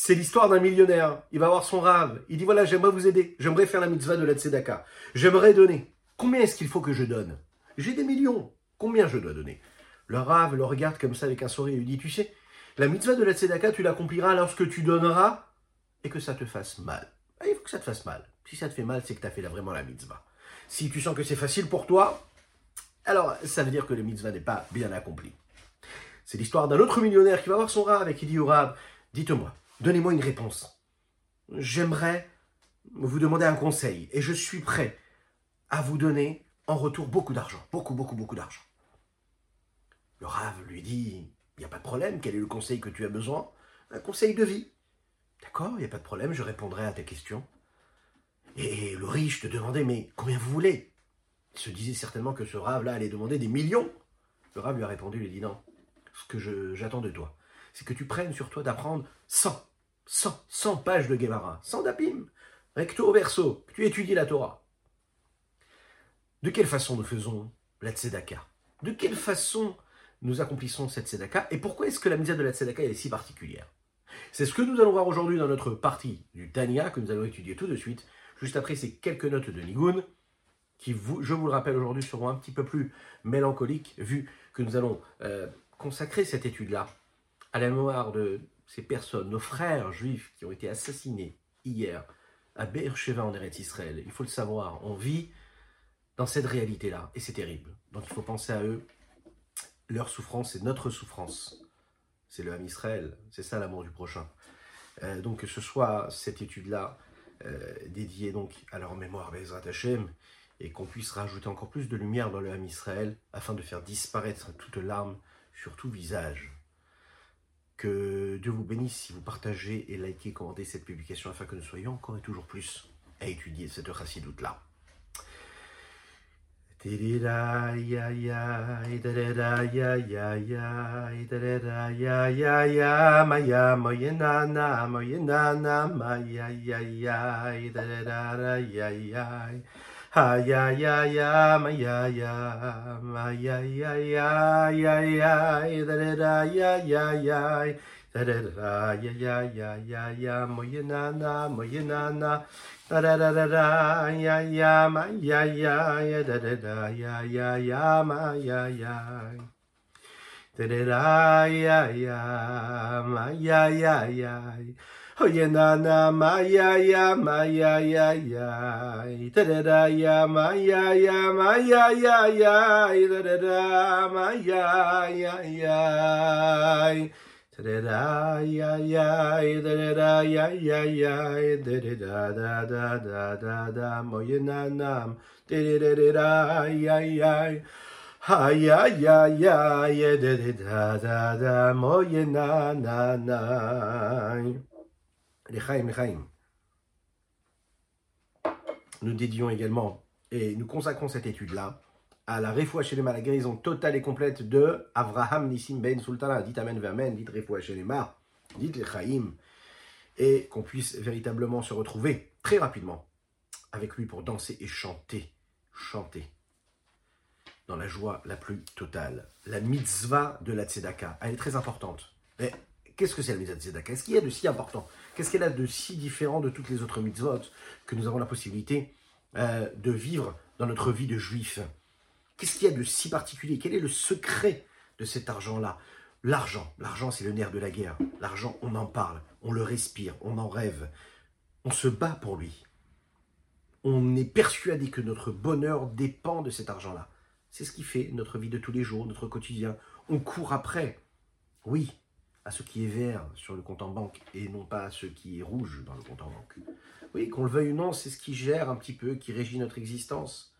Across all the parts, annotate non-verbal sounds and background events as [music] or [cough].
C'est l'histoire d'un millionnaire. Il va voir son rave. Il dit voilà, j'aimerais vous aider. J'aimerais faire la mitzvah de la tzedaka. J'aimerais donner. Combien est-ce qu'il faut que je donne? J'ai des millions. Combien je dois donner? Le rave le regarde comme ça avec un sourire et lui dit tu sais, la mitzvah de la tzedaka, tu l'accompliras lorsque tu donneras et que ça te fasse mal. Ah, il faut que ça te fasse mal. Si ça te fait mal, c'est que tu as fait vraiment la mitzvah. Si tu sens que c'est facile pour toi, alors ça veut dire que la mitzvah n'est pas bien accomplie. C'est l'histoire d'un autre millionnaire qui va voir son rave et qui dit au rave, dites-moi, donnez-moi une réponse. J'aimerais vous demander un conseil et je suis prêt à vous donner en retour beaucoup d'argent, beaucoup, beaucoup, beaucoup d'argent. Le rave lui dit, il n'y a pas de problème, quel est le conseil que tu as besoin? Un conseil de vie. D'accord, il n'y a pas de problème, je répondrai à ta question. Et le riche te demandait, mais combien vous voulez? Il se disait certainement que ce rave-là allait demander des millions. Le rave lui a répondu, il a dit non, ce que j'attends de toi, c'est que tu prennes sur toi d'apprendre 100, 100, 100 pages de Gemara, 100 d'Apim, recto verso, que tu étudies la Torah. De quelle façon nous faisons la tzedaka? De quelle façon nous accomplissons cette tzedaka? Et pourquoi est-ce que la misère de la tzedaka est si particulière? C'est ce que nous allons voir aujourd'hui dans notre partie du Tania, que nous allons étudier tout de suite, juste après ces quelques notes de Nigun, qui, je vous le rappelle aujourd'hui, seront un petit peu plus mélancoliques, vu que nous allons euh, consacrer cette étude-là à la mémoire de ces personnes, nos frères juifs qui ont été assassinés hier à Beersheba en Eretz Israël. Il faut le savoir, on vit dans cette réalité-là, et c'est terrible. Donc il faut penser à eux. Leur souffrance, c'est notre souffrance. C'est le Ham Israël, c'est ça l'amour du prochain. Euh, donc que ce soit cette étude-là euh, dédiée donc à leur mémoire, Bezrat et qu'on puisse rajouter encore plus de lumière dans le Ham Israël, afin de faire disparaître toute larme sur tout visage. Que Dieu vous bénisse si vous partagez et likez, commentez cette publication, afin que nous soyons encore et toujours plus à étudier cette chassidoute-là. Tirira ya ya, idarera ya ya ya, idarera ya ya ya, na na ya ya, ya ya. Ha ya ya ya maya ya, maya ya ya ya ya, ya ya ya. Da da da ya ya ya ya ya na na da da da da da ya ya ma ya ya ya da da da ya ya ya ma ya ya da da da ya ya ma ya ya ya Oyena na ma ya ya ma ya ya ya da da da ya ma ya ya ma ya ya ya da da da ma ya ya ya da ya ya da da ya ya ya da da da da da da da moyena nam da da da ya ya ha ya ya ya ya da da da da moyena na na Lechaim, Lechaim. Nous dédions également et nous consacrons cette étude-là à la Refoua Shelema, la guérison totale et complète de Avraham Nissim Ben Sultana. Dites Amen Amen, dites Refoua Shelema, dites les Chaim, et qu'on puisse véritablement se retrouver très rapidement avec lui pour danser et chanter, chanter dans la joie la plus totale. La mitzvah de la tzedaka, elle est très importante. Mais qu'est-ce que c'est la mitzvah de Qu'est-ce qu'il y a de si important? Qu'est-ce qu'elle a de si différent de toutes les autres mitzvot que nous avons la possibilité euh, de vivre dans notre vie de juif? Qu'est-ce qu'il y a de si particulier? Quel est le secret de cet argent-là? L'argent, l'argent c'est le nerf de la guerre. L'argent, on en parle, on le respire, on en rêve. On se bat pour lui. On est persuadé que notre bonheur dépend de cet argent-là. C'est ce qui fait notre vie de tous les jours, notre quotidien. On court après, oui, à ce qui est vert sur le compte en banque et non pas à ce qui est rouge dans le compte en banque. Oui, qu'on le veuille ou non, c'est ce qui gère un petit peu, qui régit notre existence.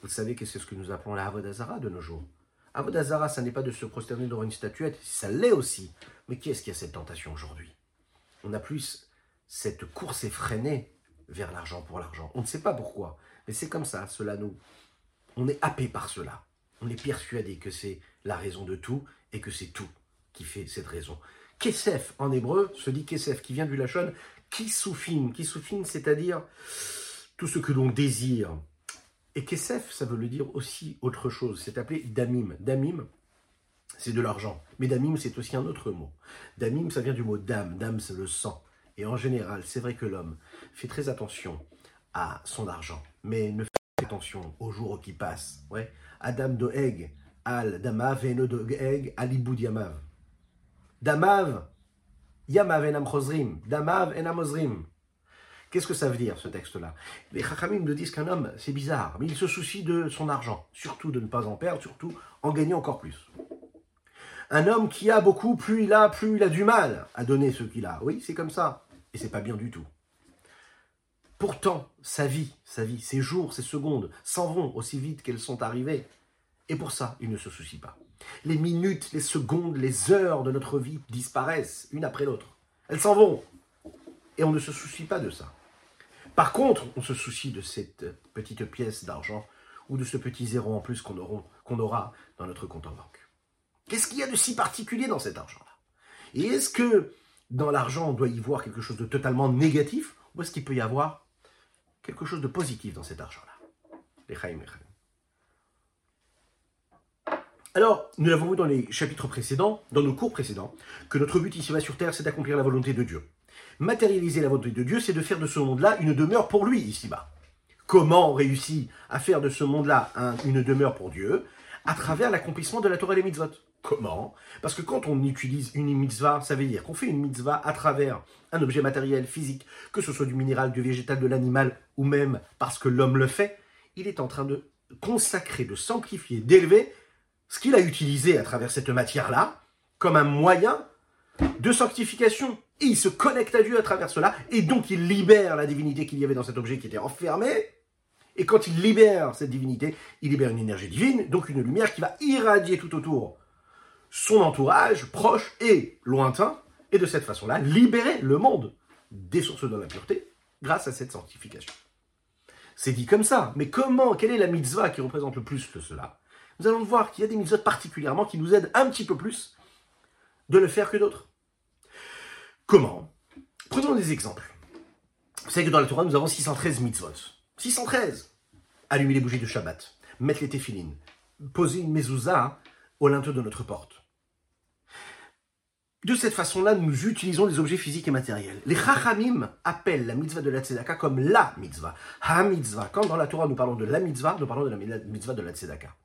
Vous savez que c'est ce que nous appelons la Avodazara de nos jours. Avodazara, ça n'est pas de se prosterner devant une statuette, ça l'est aussi. Mais qui est-ce qui a cette tentation aujourd'hui? On a plus cette course effrénée vers l'argent pour l'argent. On ne sait pas pourquoi, mais c'est comme ça, cela nous... On est happé par cela. On est persuadé que c'est la raison de tout et que c'est tout qui fait cette raison. Kesef en hébreu se dit Kesef qui vient du lachon Kisoufim. Kisoufim, c'est-à-dire tout ce que l'on désire, et Kesef, ça veut le dire aussi autre chose. C'est appelé Damim. Damim, c'est de l'argent. Mais Damim, c'est aussi un autre mot. Damim, ça vient du mot dam. Dam, c'est le sang. Et en général, c'est vrai que l'homme fait très attention à son argent, mais ne fait attention aux jours qui passent. Ouais. Adam doeg al damav et doeg al ibud yamav. Damav, yamav enam chosrim. Damav enam ozrim. Qu'est-ce que ça veut dire ce texte-là? Les Chachamim nous disent qu'un homme, c'est bizarre, mais il se soucie de son argent, surtout de ne pas en perdre, surtout en gagner encore plus. Un homme qui a beaucoup, plus il a, plus il a du mal à donner ce qu'il a. Oui, c'est comme ça. Et c'est pas bien du tout. Pourtant, sa vie, sa vie, ses jours, ses secondes s'en vont aussi vite qu'elles sont arrivées. Et pour ça, il ne se soucie pas. Les minutes, les secondes, les heures de notre vie disparaissent, une après l'autre. Elles s'en vont. Et on ne se soucie pas de ça. Par contre, on se soucie de cette petite pièce d'argent ou de ce petit zéro en plus qu'on aura dans notre compte en banque. Qu'est-ce qu'il y a de si particulier dans cet argent-là? Et est-ce que dans l'argent, on doit y voir quelque chose de totalement négatif ou est-ce qu'il peut y avoir quelque chose de positif dans cet argent-là? Alors, nous l'avons vu dans les chapitres précédents, dans nos cours précédents, que notre but ici-bas sur Terre, c'est d'accomplir la volonté de Dieu. Matérialiser la volonté de Dieu, c'est de faire de ce monde-là une demeure pour lui ici-bas. Comment on réussit à faire de ce monde-là une demeure pour Dieu À travers l'accomplissement de la Torah et des mitzvot. Comment Parce que quand on utilise une mitzvah, ça veut dire qu'on fait une mitzvah à travers un objet matériel, physique, que ce soit du minéral, du végétal, de l'animal, ou même parce que l'homme le fait, il est en train de consacrer, de sanctifier, d'élever ce qu'il a utilisé à travers cette matière-là comme un moyen de sanctification. Et il se connecte à Dieu à travers cela, et donc il libère la divinité qu'il y avait dans cet objet qui était enfermé. Et quand il libère cette divinité, il libère une énergie divine, donc une lumière qui va irradier tout autour son entourage proche et lointain, et de cette façon-là, libérer le monde des sources de l'impureté grâce à cette sanctification. C'est dit comme ça, mais comment, quelle est la mitzvah qui représente le plus que cela? Nous allons voir qu'il y a des mitzvahs particulièrement qui nous aident un petit peu plus de le faire que d'autres. Comment? Prenons des exemples. Vous savez que dans la Torah, nous avons 613 mitzvot. 613 Allumer les bougies de Shabbat, mettre les téphilines, poser une mezouza au linteau de notre porte, de cette façon-là, nous utilisons les objets physiques et matériels. Les Chachamim appellent la mitzvah de la tzedaka comme la mitzvah, ha-mitzvah. Quand dans la Torah nous parlons de la mitzvah, nous parlons de la mitzvah de la tzedaka.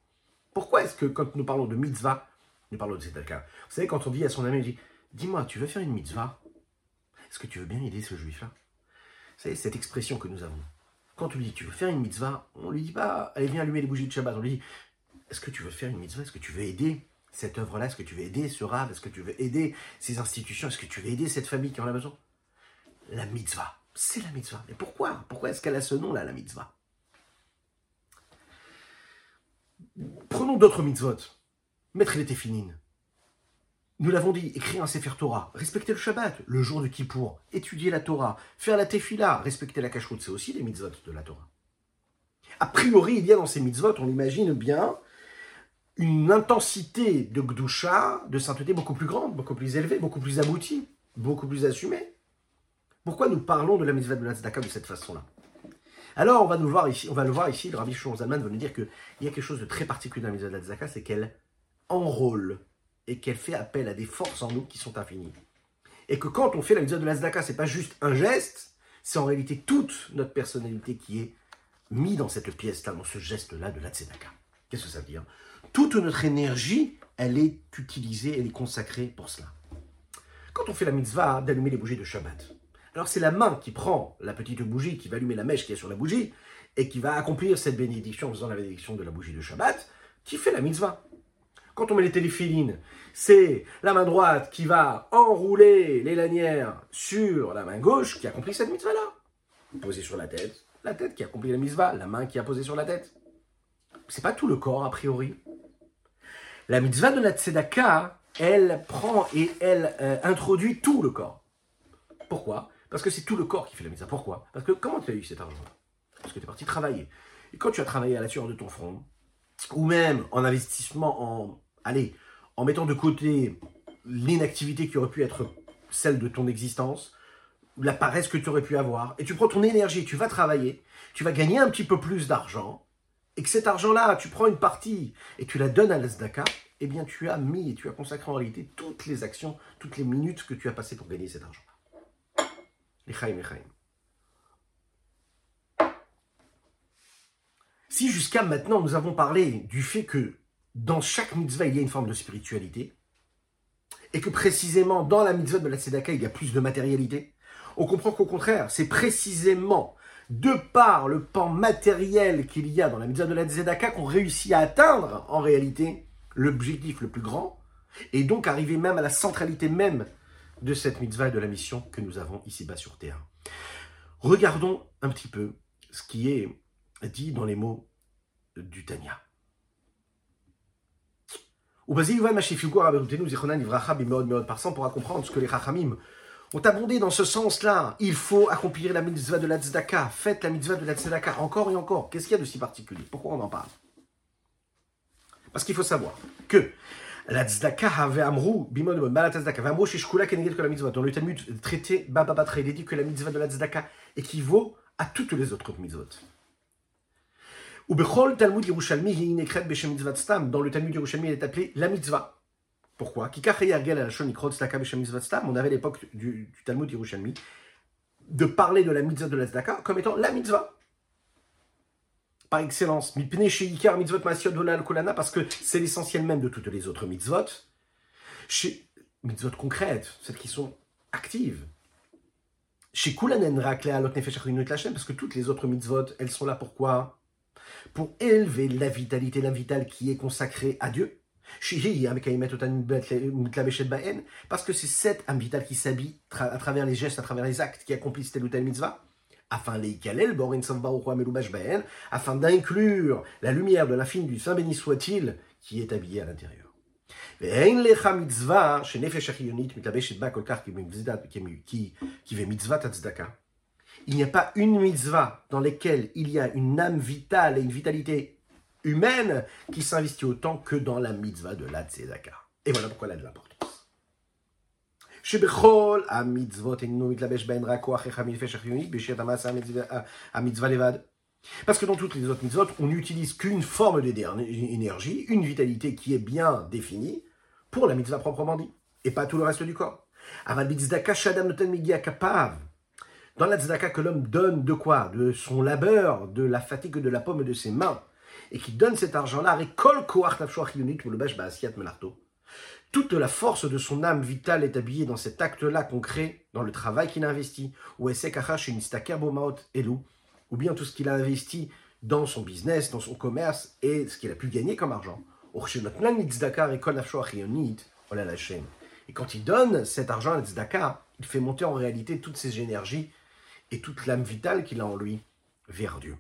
Pourquoi est-ce que quand nous parlons de mitzvah, nous parlons de tzedaka Vous savez, quand on dit à son ami, dit, dis-moi, tu veux faire une mitzvah? Est-ce que tu veux bien aider ce juif-là? Vous savez, cette expression que nous avons. Quand on lui dit, tu veux faire une mitzvah, on lui dit pas, allez, viens allumer les bougies de Shabbat. On lui dit, est-ce que tu veux faire une mitzvah? Est-ce que tu veux aider cette œuvre-là? Est-ce que tu veux aider ce rave? Est-ce que tu veux aider ces institutions? Est-ce que tu veux aider cette famille qui en a besoin? La mitzvah, c'est la mitzvah. Mais pourquoi? Pourquoi est-ce qu'elle a ce nom-là, la mitzvah? Prenons d'autres mitzvot. Mettre les téfinines. Nous l'avons dit, écrire un Sefer Torah, respecter le Shabbat, le jour de Kippour, étudier la Torah, faire la tefila, respecter la cacheroute, c'est aussi les mitzvot de la Torah. A priori, il y a dans ces mitzvot, on l'imagine bien, une intensité de Gdusha, de sainteté beaucoup plus grande, beaucoup plus élevée, beaucoup plus aboutie, beaucoup plus assumée. Pourquoi nous parlons de la mitzvah de la de cette façon-là? Alors, on va, nous voir ici, on va le voir ici, le Rabbi Shon va nous dire qu'il y a quelque chose de très particulier dans la de la tzedaka, c'est qu'elle enrôle et qu'elle fait appel à des forces en nous qui sont infinies. Et que quand on fait la mitzvah de la tzedaka, c'est pas juste un geste, c'est en réalité toute notre personnalité qui est mise dans cette pièce-là, dans ce geste-là de la tzedaka. Qu'est-ce que ça veut dire? Toute notre énergie, elle est utilisée, elle est consacrée pour cela. Quand on fait la mitzvah d'allumer les bougies de Shabbat, alors c'est la main qui prend la petite bougie, qui va allumer la mèche qui est sur la bougie, et qui va accomplir cette bénédiction en faisant la bénédiction de la bougie de Shabbat, qui fait la mitzvah. Quand on met les téléphilines, c'est la main droite qui va enrouler les lanières sur la main gauche qui accomplit cette mitzvah-là. Posée sur la tête, la tête qui accomplit la mitzvah, la main qui a posé sur la tête. C'est pas tout le corps a priori. La mitzvah de la tzedaka, elle prend et elle euh, introduit tout le corps. Pourquoi? Parce que c'est tout le corps qui fait la mitzvah. Pourquoi? Parce que comment tu as eu cet argent? Parce que tu es parti travailler. Et quand tu as travaillé à la sueur de ton front, ou même en investissement en, allez, en mettant de côté l'inactivité qui aurait pu être celle de ton existence, la paresse que tu aurais pu avoir, et tu prends ton énergie, tu vas travailler, tu vas gagner un petit peu plus d'argent, et que cet argent-là, tu prends une partie et tu la donnes à l'Asdaka, eh bien tu as mis et tu as consacré en réalité toutes les actions, toutes les minutes que tu as passées pour gagner cet argent. Si jusqu'à maintenant nous avons parlé du fait que dans chaque mitzvah il y a une forme de spiritualité, et que précisément dans la mitzvah de la tzedaka il y a plus de matérialité, on comprend qu'au contraire, c'est précisément de par le pan matériel qu'il y a dans la mitzvah de la tzedaka qu'on réussit à atteindre en réalité l'objectif le plus grand, et donc arriver même à la centralité même de cette mitzvah et de la mission que nous avons ici-bas sur terre. Regardons un petit peu ce qui est dit dans les mots du Tanya. Ou Par pourra comprendre ce que les Chachamim ont abondé dans ce sens-là. Il faut accomplir la mitzvah de la tzedaka. Faites la mitzvah de la tzedaka encore et encore. Qu'est-ce qu'il y a de si particulier? Pourquoi on en parle? Parce qu'il faut savoir que la tzedaka avait amrou, bimod la tzedaka, amrou shishkula keneged que la mitzvah. Dans le Talmud traité Baba Batra, il est dit que la mitzvah de la tzedaka équivaut à toutes les autres mitzvot. Ou bechol Talmud Yerushalmi hi nekret beshem mitzvah stam. Dans le Talmud Yerushalmi, elle est appelée la mitzvah. Pourquoi On avait l'époque du, du Talmud Yerushalmi de parler de la mitzvah de la tzedaka comme étant la mitzvah par excellence. Parce que c'est l'essentiel même de toutes les autres mitzvot. Chez mitzvot concrètes, celles qui sont actives. Chez Kulanen parce que toutes les autres mitzvot, elles sont là pourquoi? Pour élever la vitalité, la vitale qui est consacrée à Dieu. Parce que c'est cette vitale qui s'habille à travers les gestes, à travers les actes qui accomplissent telle ou telle mitzvah afin afin d'inclure la lumière de l'infini du Saint béni soit-il qui est habillé à l'intérieur. Il n'y a pas une mitzvah dans laquelle il y a une âme vitale et une vitalité humaine qui s'investit autant que dans la mitzvah de la tzedaka. Et voilà pourquoi elle a de l'importance. Parce que dans toutes les autres mitzvot, on n'utilise qu'une forme d'énergie, une vitalité qui est bien définie pour la mitzvah proprement dit, et pas tout le reste du corps. Dans la tzedaka que l'homme donne de quoi? De son labeur, de la fatigue de la pomme de ses mains, et qui donne cet argent-là, toute la force de son âme vitale est habillée dans cet acte-là concret, dans le travail qu'il a investi, ou ou bien tout ce qu'il a investi dans son business, dans son commerce, et ce qu'il a pu gagner comme argent. Et quand il donne cet argent à tzedaka, il fait monter en réalité toutes ses énergies et toute l'âme vitale qu'il a en lui vers Dieu.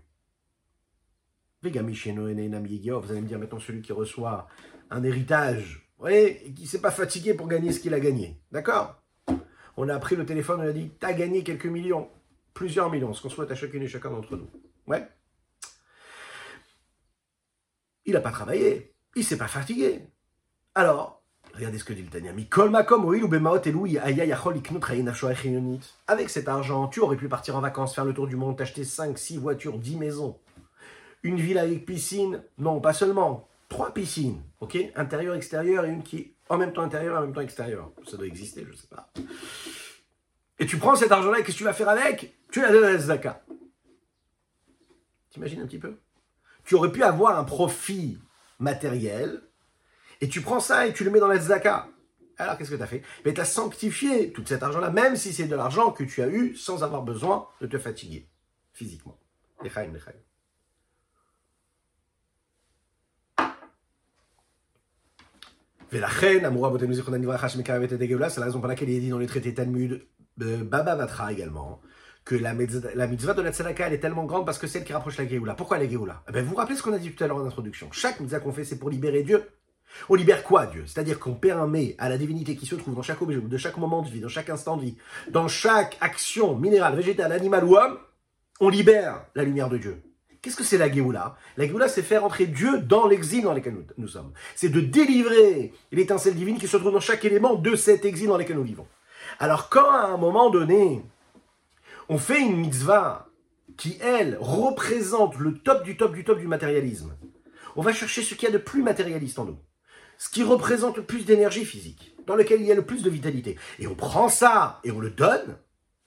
Vous allez me dire maintenant celui qui reçoit un héritage oui, et qui ne s'est pas fatigué pour gagner ce qu'il a gagné. D'accord? On a pris le téléphone, on a dit T'as gagné quelques millions, plusieurs millions, ce qu'on souhaite à chacune et chacun d'entre nous. Ouais. Il n'a pas travaillé, il ne s'est pas fatigué. Alors, regardez ce que dit le Tanya. Avec cet argent, tu aurais pu partir en vacances, faire le tour du monde, t'acheter 5, 6 voitures, 10 maisons. Une ville avec piscine? Non, pas seulement trois piscines, ok Intérieur, extérieur, et une qui est en même temps intérieure en même temps extérieure. Ça doit exister, je ne sais pas. Et tu prends cet argent-là, qu'est-ce que tu vas faire avec? Tu la donnes à la Zaka. T'imagines un petit peu? Tu aurais pu avoir un profit matériel, et tu prends ça et tu le mets dans la Zaka. Alors qu'est-ce que tu as fait? Mais tu as sanctifié tout cet argent-là, même si c'est de l'argent que tu as eu sans avoir besoin de te fatiguer physiquement. Lechaim, lechaim. C'est la raison pour laquelle il est dit dans le traité Talmud, Baba Vatra également, que la, la mitzvah de la tzedaka, elle est tellement grande parce que c'est elle qui rapproche la Géoula. Pourquoi la Géoula? Eh ben, Vous vous rappelez ce qu'on a dit tout à l'heure en introduction. Chaque mitzvah qu'on fait, c'est pour libérer Dieu. On libère quoi Dieu? C'est-à-dire qu'on permet à la divinité qui se trouve dans chaque objet, de chaque moment de vie, dans chaque instant de vie, dans chaque action minérale, végétale, animale ou homme, on libère la lumière de Dieu. Qu'est-ce que c'est la Géoula? La Géoula, c'est faire entrer Dieu dans l'exil dans lequel nous, sommes. C'est de délivrer l'étincelle divine qui se trouve dans chaque élément de cet exil dans lequel nous vivons. Alors quand à un moment donné, on fait une mitzvah qui, elle, représente le top du top du top du matérialisme, on va chercher ce qu'il y a de plus matérialiste en nous. Ce qui représente le plus d'énergie physique, dans lequel il y a le plus de vitalité. Et on prend ça et on le donne,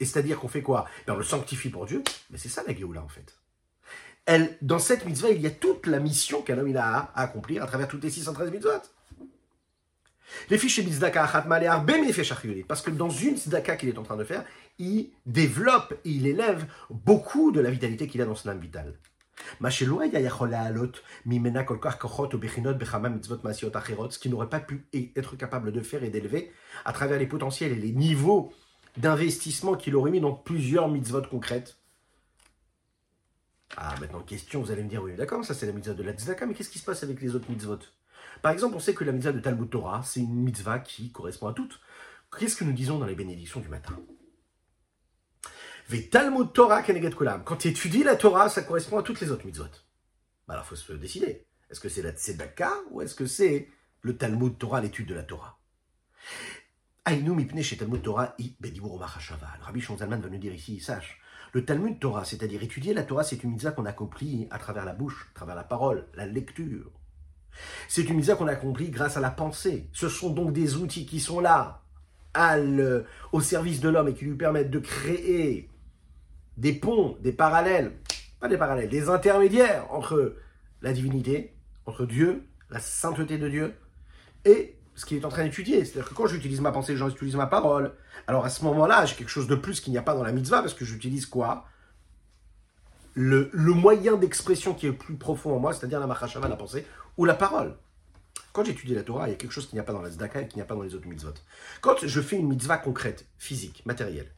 Et c'est-à-dire qu'on fait quoi? Ben, On le sanctifie pour Dieu, mais c'est ça la Géoula en fait. Elle, dans cette mitzvah, il y a toute la mission qu'un homme a à accomplir à travers toutes les 613 mitzvot. Les fiches Bizdaka parce que dans une Zdaka qu'il est en train de faire, il développe, il élève beaucoup de la vitalité qu'il a dans son âme vitale. Ce qui n'aurait pas pu être capable de faire et d'élever à travers les potentiels et les niveaux d'investissement qu'il aurait mis dans plusieurs mitzvot concrètes. Ah, maintenant, question, vous allez me dire, oui, d'accord, ça c'est la mitzvah de la tzedaka, mais qu'est-ce qui se passe avec les autres mitzvot? Par exemple, on sait que la mitzvah de Talmud Torah, c'est une mitzvah qui correspond à toutes. Qu'est-ce que nous disons dans les bénédictions du matin? Torah Keneget Kulam. Quand tu étudies la Torah, ça correspond à toutes les autres mitzvot. Bah alors, il faut se décider. Est-ce que c'est la Tzedaka ou est-ce que c'est le Talmud Torah, l'étude de la Torah? Aïnou mipne chez Talmud Torah i bedibur Le Rabbi Shonzalman va nous dire ici, sache, le Talmud Torah, c'est-à-dire étudier la Torah, c'est une mitzvah qu'on accomplit à travers la bouche, à travers la parole, la lecture. C'est une mitzvah qu'on accomplit grâce à la pensée. Ce sont donc des outils qui sont là, au service de l'homme et qui lui permettent de créer des ponts, des parallèles, pas des parallèles, des intermédiaires entre la divinité, entre Dieu, la sainteté de Dieu, et ce qu'il est en train d'étudier. C'est-à-dire que quand j'utilise ma pensée, j'utilise ma parole. Alors à ce moment-là, j'ai quelque chose de plus qu'il n'y a pas dans la mitzvah, parce que j'utilise quoi? Le, moyen d'expression qui est le plus profond en moi, c'est-à-dire la machashava, la pensée, ou la parole. Quand j'étudie la Torah, il y a quelque chose qu'il n'y a pas dans la tzedaka et qu'il n'y a pas dans les autres mitzvot. Quand je fais une mitzvah concrète, physique, matérielle,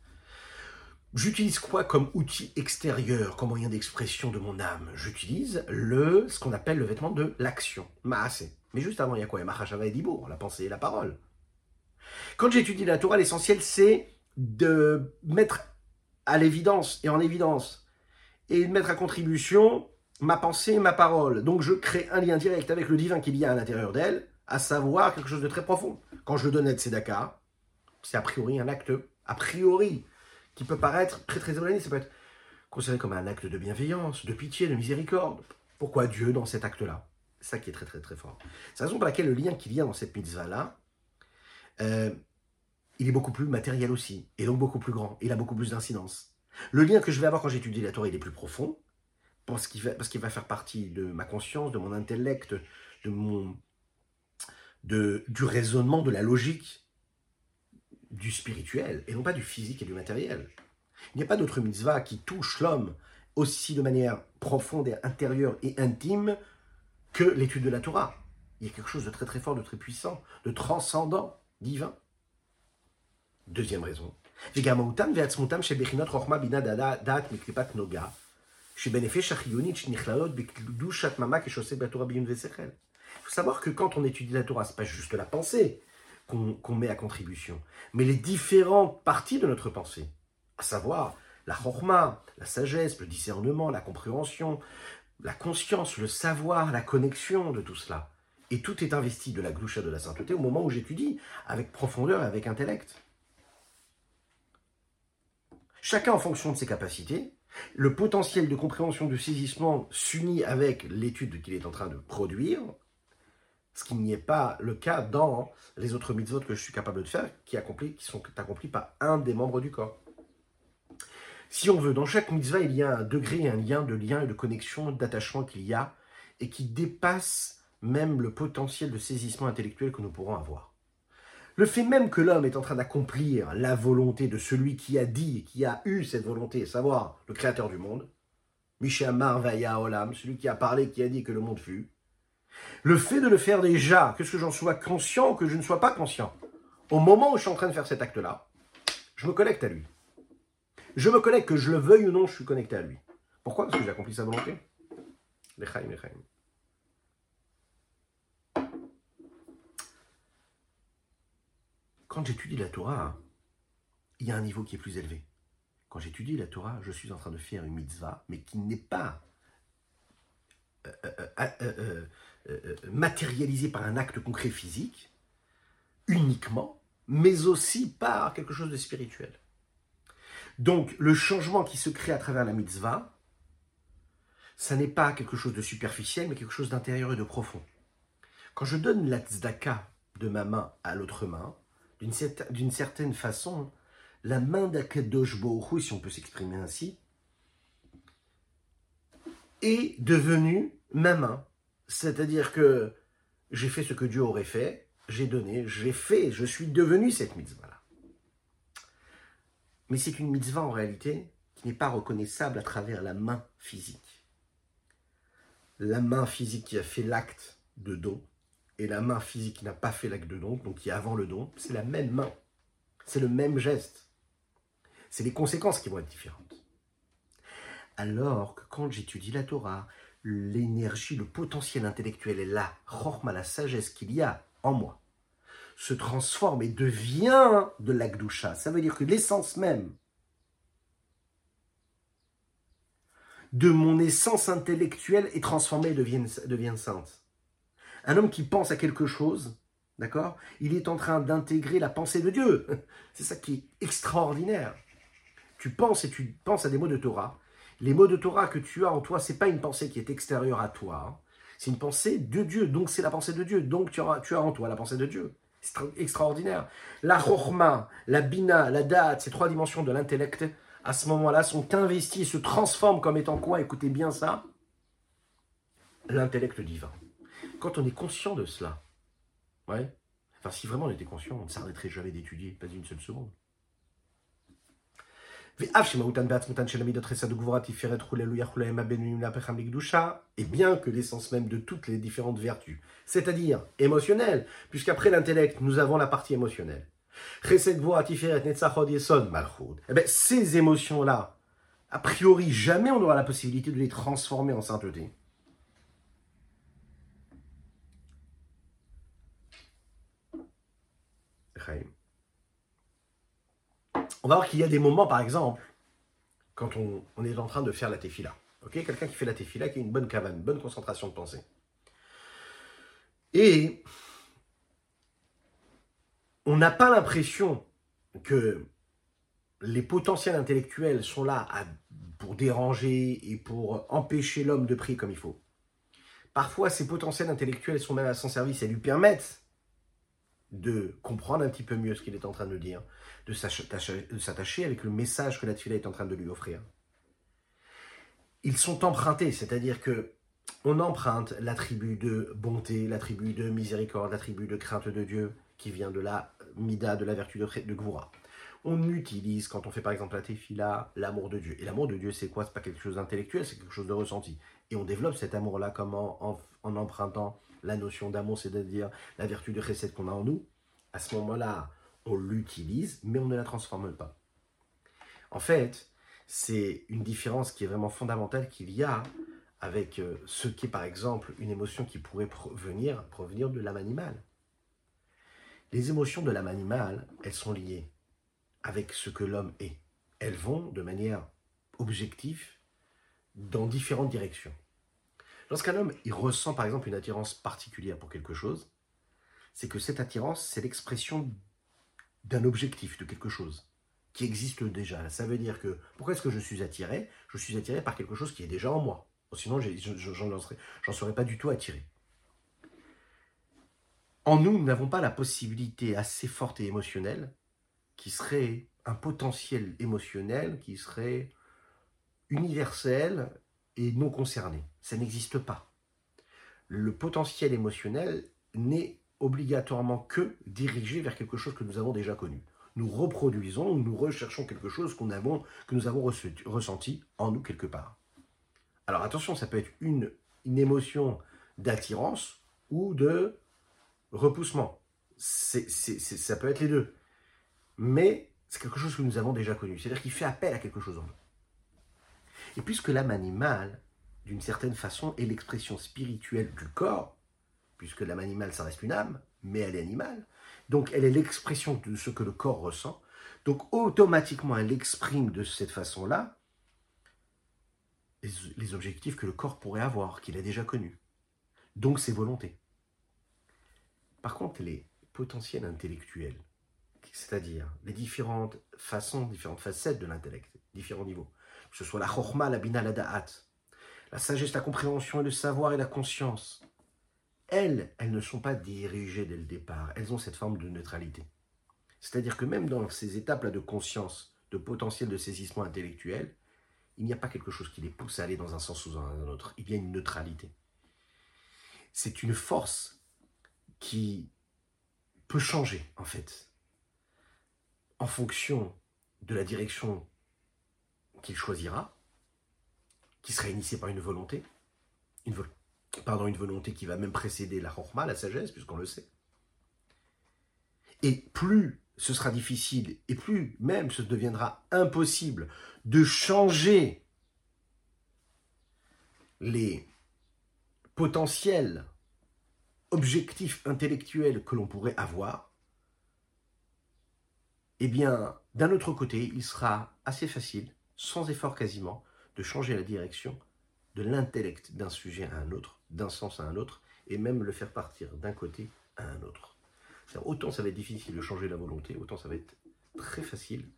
J'utilise quoi comme outil extérieur, comme moyen d'expression de mon âme? J'utilise le, ce qu'on appelle le vêtement de l'action, maasé. Mais juste avant, il y a quoi? Il y a Mahashava et Dibour, la pensée et la parole. Quand j'étudie la Torah, l'essentiel, c'est de mettre à l'évidence et en évidence et de mettre à contribution ma pensée et ma parole. Donc je crée un lien direct avec le divin qu'il y a à l'intérieur d'elle, à savoir quelque chose de très profond. Quand je donne Tzedaka, c'est a priori un acte, a priori, qui peut paraître très très éloigné, ça peut être considéré comme un acte de bienveillance, de pitié, de miséricorde. Pourquoi Dieu dans cet acte-là? Ça qui est très très très fort. C'est la raison pour laquelle le lien qu'il y a dans cette mitzvah-là, euh, il est beaucoup plus matériel aussi, et donc beaucoup plus grand, il a beaucoup plus d'incidence. Le lien que je vais avoir quand j'étudie la Torah, il est plus profond, parce qu'il va, va faire partie de ma conscience, de mon intellect, de mon, de, du raisonnement, de la logique, du spirituel et non pas du physique et du matériel. Il n'y a pas d'autre mitzvah qui touche l'homme aussi de manière profonde et intérieure et intime que l'étude de la Torah. Il y a quelque chose de très très fort, de très puissant, de transcendant, divin. Deuxième raison. Il faut savoir que quand on étudie la Torah, ce n'est pas juste la pensée, qu'on met à contribution, mais les différentes parties de notre pensée, à savoir la chorma, la sagesse, le discernement, la compréhension, la conscience, le savoir, la connexion de tout cela. Et tout est investi de la gloucha de la sainteté au moment où j'étudie, avec profondeur et avec intellect. Chacun en fonction de ses capacités, le potentiel de compréhension, de saisissement s'unit avec l'étude qu'il est en train de produire, ce qui n'y est pas le cas dans les autres mitzvot que je suis capable de faire, qui, qui sont accomplis par un des membres du corps. Si on veut, dans chaque mitzvah, il y a un degré, un lien de lien et de connexion, d'attachement qu'il y a, et qui dépasse même le potentiel de saisissement intellectuel que nous pourrons avoir. Le fait même que l'homme est en train d'accomplir la volonté de celui qui a dit, qui a eu cette volonté, à savoir le créateur du monde, Mishamar Vaya Olam, celui qui a parlé, qui a dit que le monde fut, le fait de le faire déjà, que ce que j'en sois conscient ou que je ne sois pas conscient, au moment où je suis en train de faire cet acte-là, je me connecte à lui. Je me connecte, que je le veuille ou non, je suis connecté à lui. Pourquoi? Parce que j'ai accompli sa volonté. Lechaim, lechaim. Quand j'étudie la Torah, il y a un niveau qui est plus élevé. Quand j'étudie la Torah, je suis en train de faire une mitzvah, mais qui n'est pas euh, euh, euh, euh, matérialisé par un acte concret physique, uniquement, mais aussi par quelque chose de spirituel. Donc le changement qui se crée à travers la mitzvah, ça n'est pas quelque chose de superficiel, mais quelque chose d'intérieur et de profond. Quand je donne la tzedaka de ma main à l'autre main, d'une certaine façon, la main d'Akadosh Baruch si on peut s'exprimer ainsi, est devenue ma main. C'est-à-dire que j'ai fait ce que Dieu aurait fait, j'ai donné, j'ai fait, je suis devenu cette mitzvah-là. Mais c'est une mitzvah en réalité qui n'est pas reconnaissable à travers la main physique. La main physique qui a fait l'acte de don et la main physique qui n'a pas fait l'acte de don, donc qui est avant le don, c'est la même main. C'est le même geste. C'est les conséquences qui vont être différentes. Alors que quand j'étudie la Torah, l'énergie, le potentiel intellectuel est là, Chorma, la sagesse qu'il y a en moi, se transforme et devient de l'Akdusha. Ça veut dire que l'essence même de mon essence intellectuelle est transformée et devient, sainte. Un homme qui pense à quelque chose, d'accord Il est en train d'intégrer la pensée de Dieu. [laughs] C'est ça qui est extraordinaire. Tu penses et tu penses à des mots de Torah. Les mots de Torah que tu as en toi, c'est pas une pensée qui est extérieure à toi. Hein. C'est une pensée de Dieu. Donc c'est la pensée de Dieu. Donc tu as en toi la pensée de Dieu. Extraordinaire. La chorma, la bina, la date, ces trois dimensions de l'intellect, à ce moment-là, sont investies et se transforment comme étant quoi? Écoutez bien ça. L'intellect divin. Quand on est conscient de cela, ouais, enfin si vraiment on était conscient, on ne s'arrêterait jamais d'étudier, pas une seule seconde. Et bien que l'essence même de toutes les différentes vertus, c'est-à-dire émotionnelle, puisqu'après l'intellect, nous avons la partie émotionnelle. Eh bien, ces émotions-là, a priori, jamais on aura la possibilité de les transformer en sainteté. On va voir qu'il y a des moments, par exemple, quand on, est en train de faire la tefila. Quelqu'un qui fait la tefila, qui a une bonne cavane, une bonne concentration de pensée. Et on n'a pas l'impression que les potentiels intellectuels sont là pour déranger et pour empêcher l'homme de prier comme il faut. Parfois, ces potentiels intellectuels sont même à son service et lui permettent de comprendre un petit peu mieux ce qu'il est en train de dire, de s'attacher avec le message que la tefila est en train de lui offrir. Ils sont empruntés, c'est-à-dire que on emprunte l'attribut de bonté, l'attribut de miséricorde, l'attribut de crainte de Dieu qui vient de la mida, de la vertu de, de On utilise, quand on fait par exemple la tefila, l'amour de Dieu. Et l'amour de Dieu, c'est quoi? C'est pas quelque chose d'intellectuel, c'est quelque chose de ressenti. Et on développe cet amour-là comment en empruntant la notion d'amour, c'est-à-dire la vertu de recette qu'on a en nous, à ce moment-là, on l'utilise, mais on ne la transforme pas. En fait, c'est une différence qui est vraiment fondamentale qu'il y a avec euh, ce qui est par exemple une émotion qui pourrait provenir, provenir de l'âme animale. Les émotions de l'âme animale, elles sont liées avec ce que l'homme est. Elles vont de manière objective dans différentes directions. Lorsqu'un homme il ressent par exemple une attirance particulière pour quelque chose, c'est que cette attirance, c'est l'expression d'un objectif, de quelque chose qui existe déjà. Ça veut dire que pourquoi est-ce que je suis attiré? Je suis attiré par quelque chose qui est déjà en moi. Sinon, j'en serais pas du tout attiré. En nous, nous n'avons pas la possibilité assez forte et émotionnelle qui serait un potentiel émotionnel qui serait universel et non concerné. Ça n'existe pas. Le potentiel émotionnel n'est obligatoirement que dirigé vers quelque chose que nous avons déjà connu. Nous reproduisons, nous recherchons quelque chose avons, que nous avons ressenti en nous quelque part. Alors attention, ça peut être une, émotion d'attirance ou de repoussement. Ça peut être les deux. Mais c'est quelque chose que nous avons déjà connu. C'est-à-dire qu'il fait appel à quelque chose en nous. Et puisque l'âme animale, d'une certaine façon, est l'expression spirituelle du corps, puisque l'âme animale, ça reste une âme, mais elle est animale, donc elle est l'expression de ce que le corps ressent, donc automatiquement elle exprime de cette façon-là les, objectifs que le corps pourrait avoir, qu'il a déjà connus. Donc ses volontés. Par contre, les potentiels intellectuels, c'est-à-dire les différentes façons, différentes facettes de l'intellect, différents niveaux, que ce soit la chorma, la bina, la da'at, la sagesse, la compréhension et le savoir et la conscience, elles, elles ne sont pas dirigées dès le départ, elles ont cette forme de neutralité. C'est-à-dire que même dans ces étapes-là de conscience, de potentiel de saisissement intellectuel, il n'y a pas quelque chose qui les pousse à aller dans un sens ou dans un autre. Il y a une neutralité. C'est une force qui peut changer, en fait, en fonction de la direction qu'il choisira, qui sera initiée par une volonté, une, pardon, une volonté qui va même précéder la chorma, la sagesse, puisqu'on le sait. Et plus ce sera difficile, et plus même ce deviendra impossible de changer les potentiels objectifs intellectuels que l'on pourrait avoir, eh bien, d'un autre côté, il sera assez facile, sans effort quasiment, de changer la direction de l'intellect d'un sujet à un autre, d'un sens à un autre, et même le faire partir d'un côté à un autre. Autant ça va être difficile de changer la volonté, autant ça va être très facile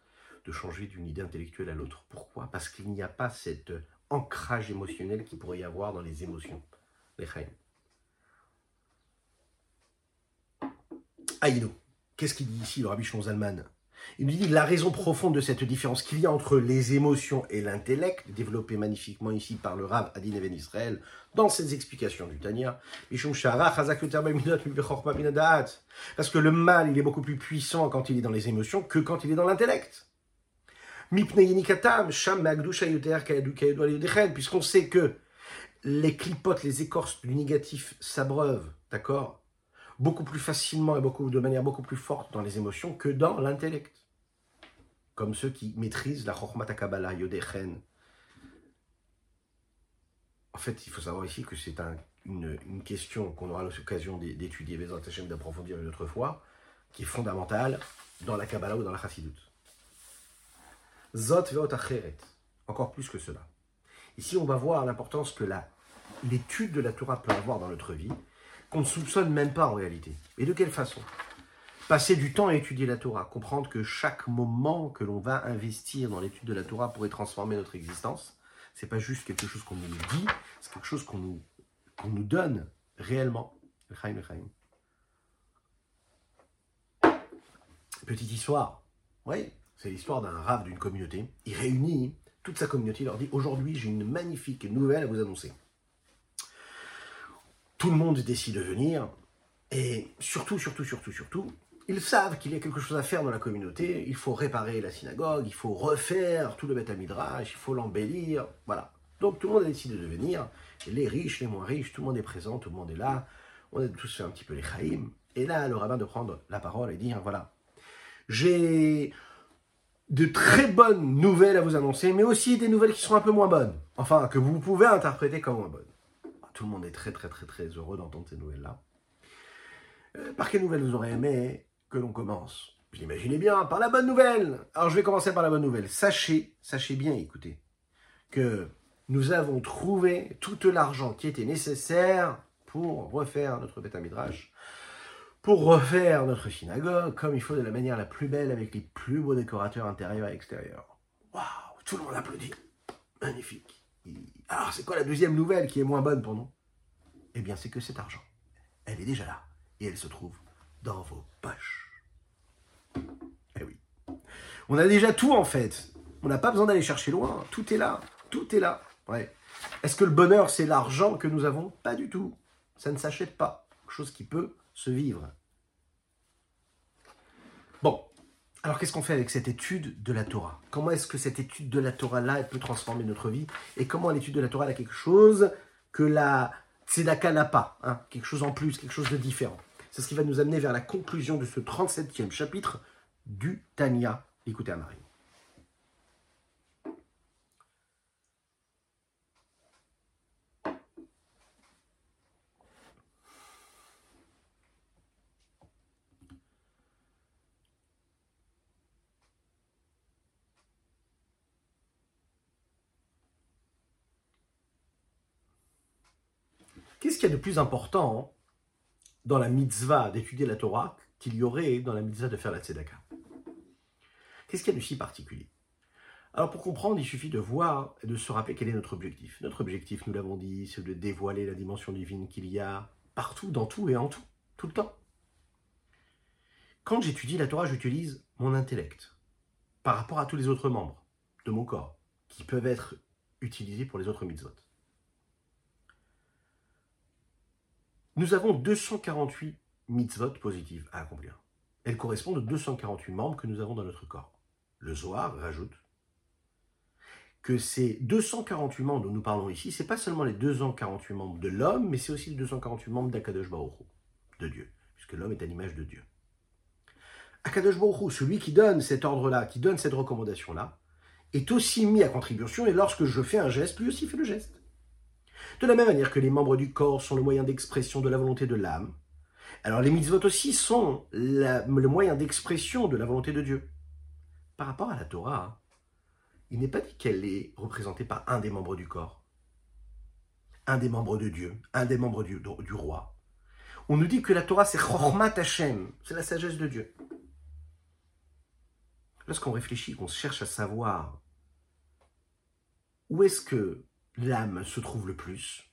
de changer d'une idée intellectuelle à l'autre. Pourquoi? Parce qu'il n'y a pas cet ancrage émotionnel qu'il pourrait y avoir dans les émotions. Les Aïno, qu'est-ce qu'il dit ici le Rabbi Zalman? Il nous dit la raison profonde de cette différence qu'il y a entre les émotions et l'intellect, développée magnifiquement ici par le Rav Adin Even Israël, dans ses explications du Tanya, parce que le mal, il est beaucoup plus puissant quand il est dans les émotions que quand il est dans l'intellect. Puisqu'on sait que les clipotes, les écorces du négatif s'abreuvent, d'accord? Beaucoup plus facilement et de manière beaucoup plus forte dans les émotions que dans l'intellect. Comme ceux qui maîtrisent la Chokhmat Kabbalah, Yodechen. En fait, il faut savoir ici que c'est une, question qu'on aura l'occasion d'étudier, d'approfondir une autre fois, qui est fondamentale dans la Kabbalah ou dans la Chassidut. Zot veot acheret. Encore plus que cela. Ici, on va voir l'importance que l'étude de la Torah peut avoir dans notre vie qu'on ne soupçonne même pas en réalité. Et de quelle façon? Passer du temps à étudier la Torah, comprendre que chaque moment que l'on va investir dans l'étude de la Torah pourrait transformer notre existence, c'est pas juste quelque chose qu'on nous dit, c'est quelque chose qu'on nous, nous donne réellement. Petite histoire. Oui, c'est l'histoire d'un rave d'une communauté. Il réunit toute sa communauté, il leur dit Aujourd'hui, j'ai une magnifique nouvelle à vous annoncer tout le monde décide de venir, et surtout, surtout, surtout, surtout, ils savent qu'il y a quelque chose à faire dans la communauté, il faut réparer la synagogue, il faut refaire tout le Beth Midrash, il faut l'embellir, voilà. Donc tout le monde a décidé de venir, les riches, les moins riches, tout le monde est présent, tout le monde est là, on a tous fait un petit peu les chaïm, et là, le rabbin de prendre la parole et dire, voilà, j'ai de très bonnes nouvelles à vous annoncer, mais aussi des nouvelles qui sont un peu moins bonnes, enfin, que vous pouvez interpréter comme moins bonnes. Tout le monde est très très très très heureux d'entendre ces nouvelles-là. Euh, par quelle nouvelle vous aurez aimé que l'on commence? Vous l'imaginez bien, par la bonne nouvelle Alors je vais commencer par la bonne nouvelle. Sachez, sachez bien, écoutez, que nous avons trouvé tout l'argent qui était nécessaire pour refaire notre Beth Midrash, pour refaire notre synagogue comme il faut de la manière la plus belle avec les plus beaux décorateurs intérieurs et extérieurs. Waouh Tout le monde applaudit. Magnifique. Alors, c'est quoi la deuxième nouvelle qui est moins bonne pour nous? Eh bien, c'est que cet argent, elle est déjà là. Et elle se trouve dans vos poches. Eh oui. On a déjà tout, en fait. On n'a pas besoin d'aller chercher loin. Tout est là. Tout est là. Ouais. Est-ce que le bonheur, c'est l'argent que nous avons? Pas du tout. Ça ne s'achète pas. Chose qui peut se vivre. Alors qu'est-ce qu'on fait avec cette étude de la Torah? Comment est-ce que cette étude de la Torah-là peut transformer notre vie? Et comment l'étude de la Torah a quelque chose que la Tzedaka n'a pas hein? Quelque chose en plus, quelque chose de différent. C'est ce qui va nous amener vers la conclusion de ce 37e chapitre du Tanya. Écoutez à Marie. Qu'est-ce qu'il y a de plus important dans la mitzvah d'étudier la Torah qu'il y aurait dans la mitzvah de faire la tzedaka? Qu'est-ce qu'il y a de si particulier? Alors pour comprendre, il suffit de voir et de se rappeler quel est notre objectif. Notre objectif, nous l'avons dit, c'est de dévoiler la dimension divine qu'il y a partout, dans tout et en tout, tout le temps. Quand j'étudie la Torah, j'utilise mon intellect par rapport à tous les autres membres de mon corps qui peuvent être utilisés pour les autres mitzvot. Nous avons 248 mitzvot positives à accomplir. Elles correspondent aux 248 membres que nous avons dans notre corps. Le Zohar rajoute que ces 248 membres dont nous parlons ici, ce n'est pas seulement les 248 membres de l'homme, mais c'est aussi les 248 membres d'Akadosh Baruch de Dieu, puisque l'homme est à l'image de Dieu. Akadosh Baruch celui qui donne cet ordre-là, qui donne cette recommandation-là, est aussi mis à contribution, et lorsque je fais un geste, lui aussi fait le geste. De la même manière que les membres du corps sont le moyen d'expression de la volonté de l'âme, alors les mitzvot aussi sont le moyen d'expression de la volonté de Dieu. Par rapport à la Torah, il n'est pas dit qu'elle est représentée par un des membres du corps, un des membres de Dieu, un des membres du, roi. On nous dit que la Torah c'est Chormat Hashem, c'est la sagesse de Dieu. Lorsqu'on réfléchit, qu'on cherche à savoir où est-ce que l'âme se trouve le plus,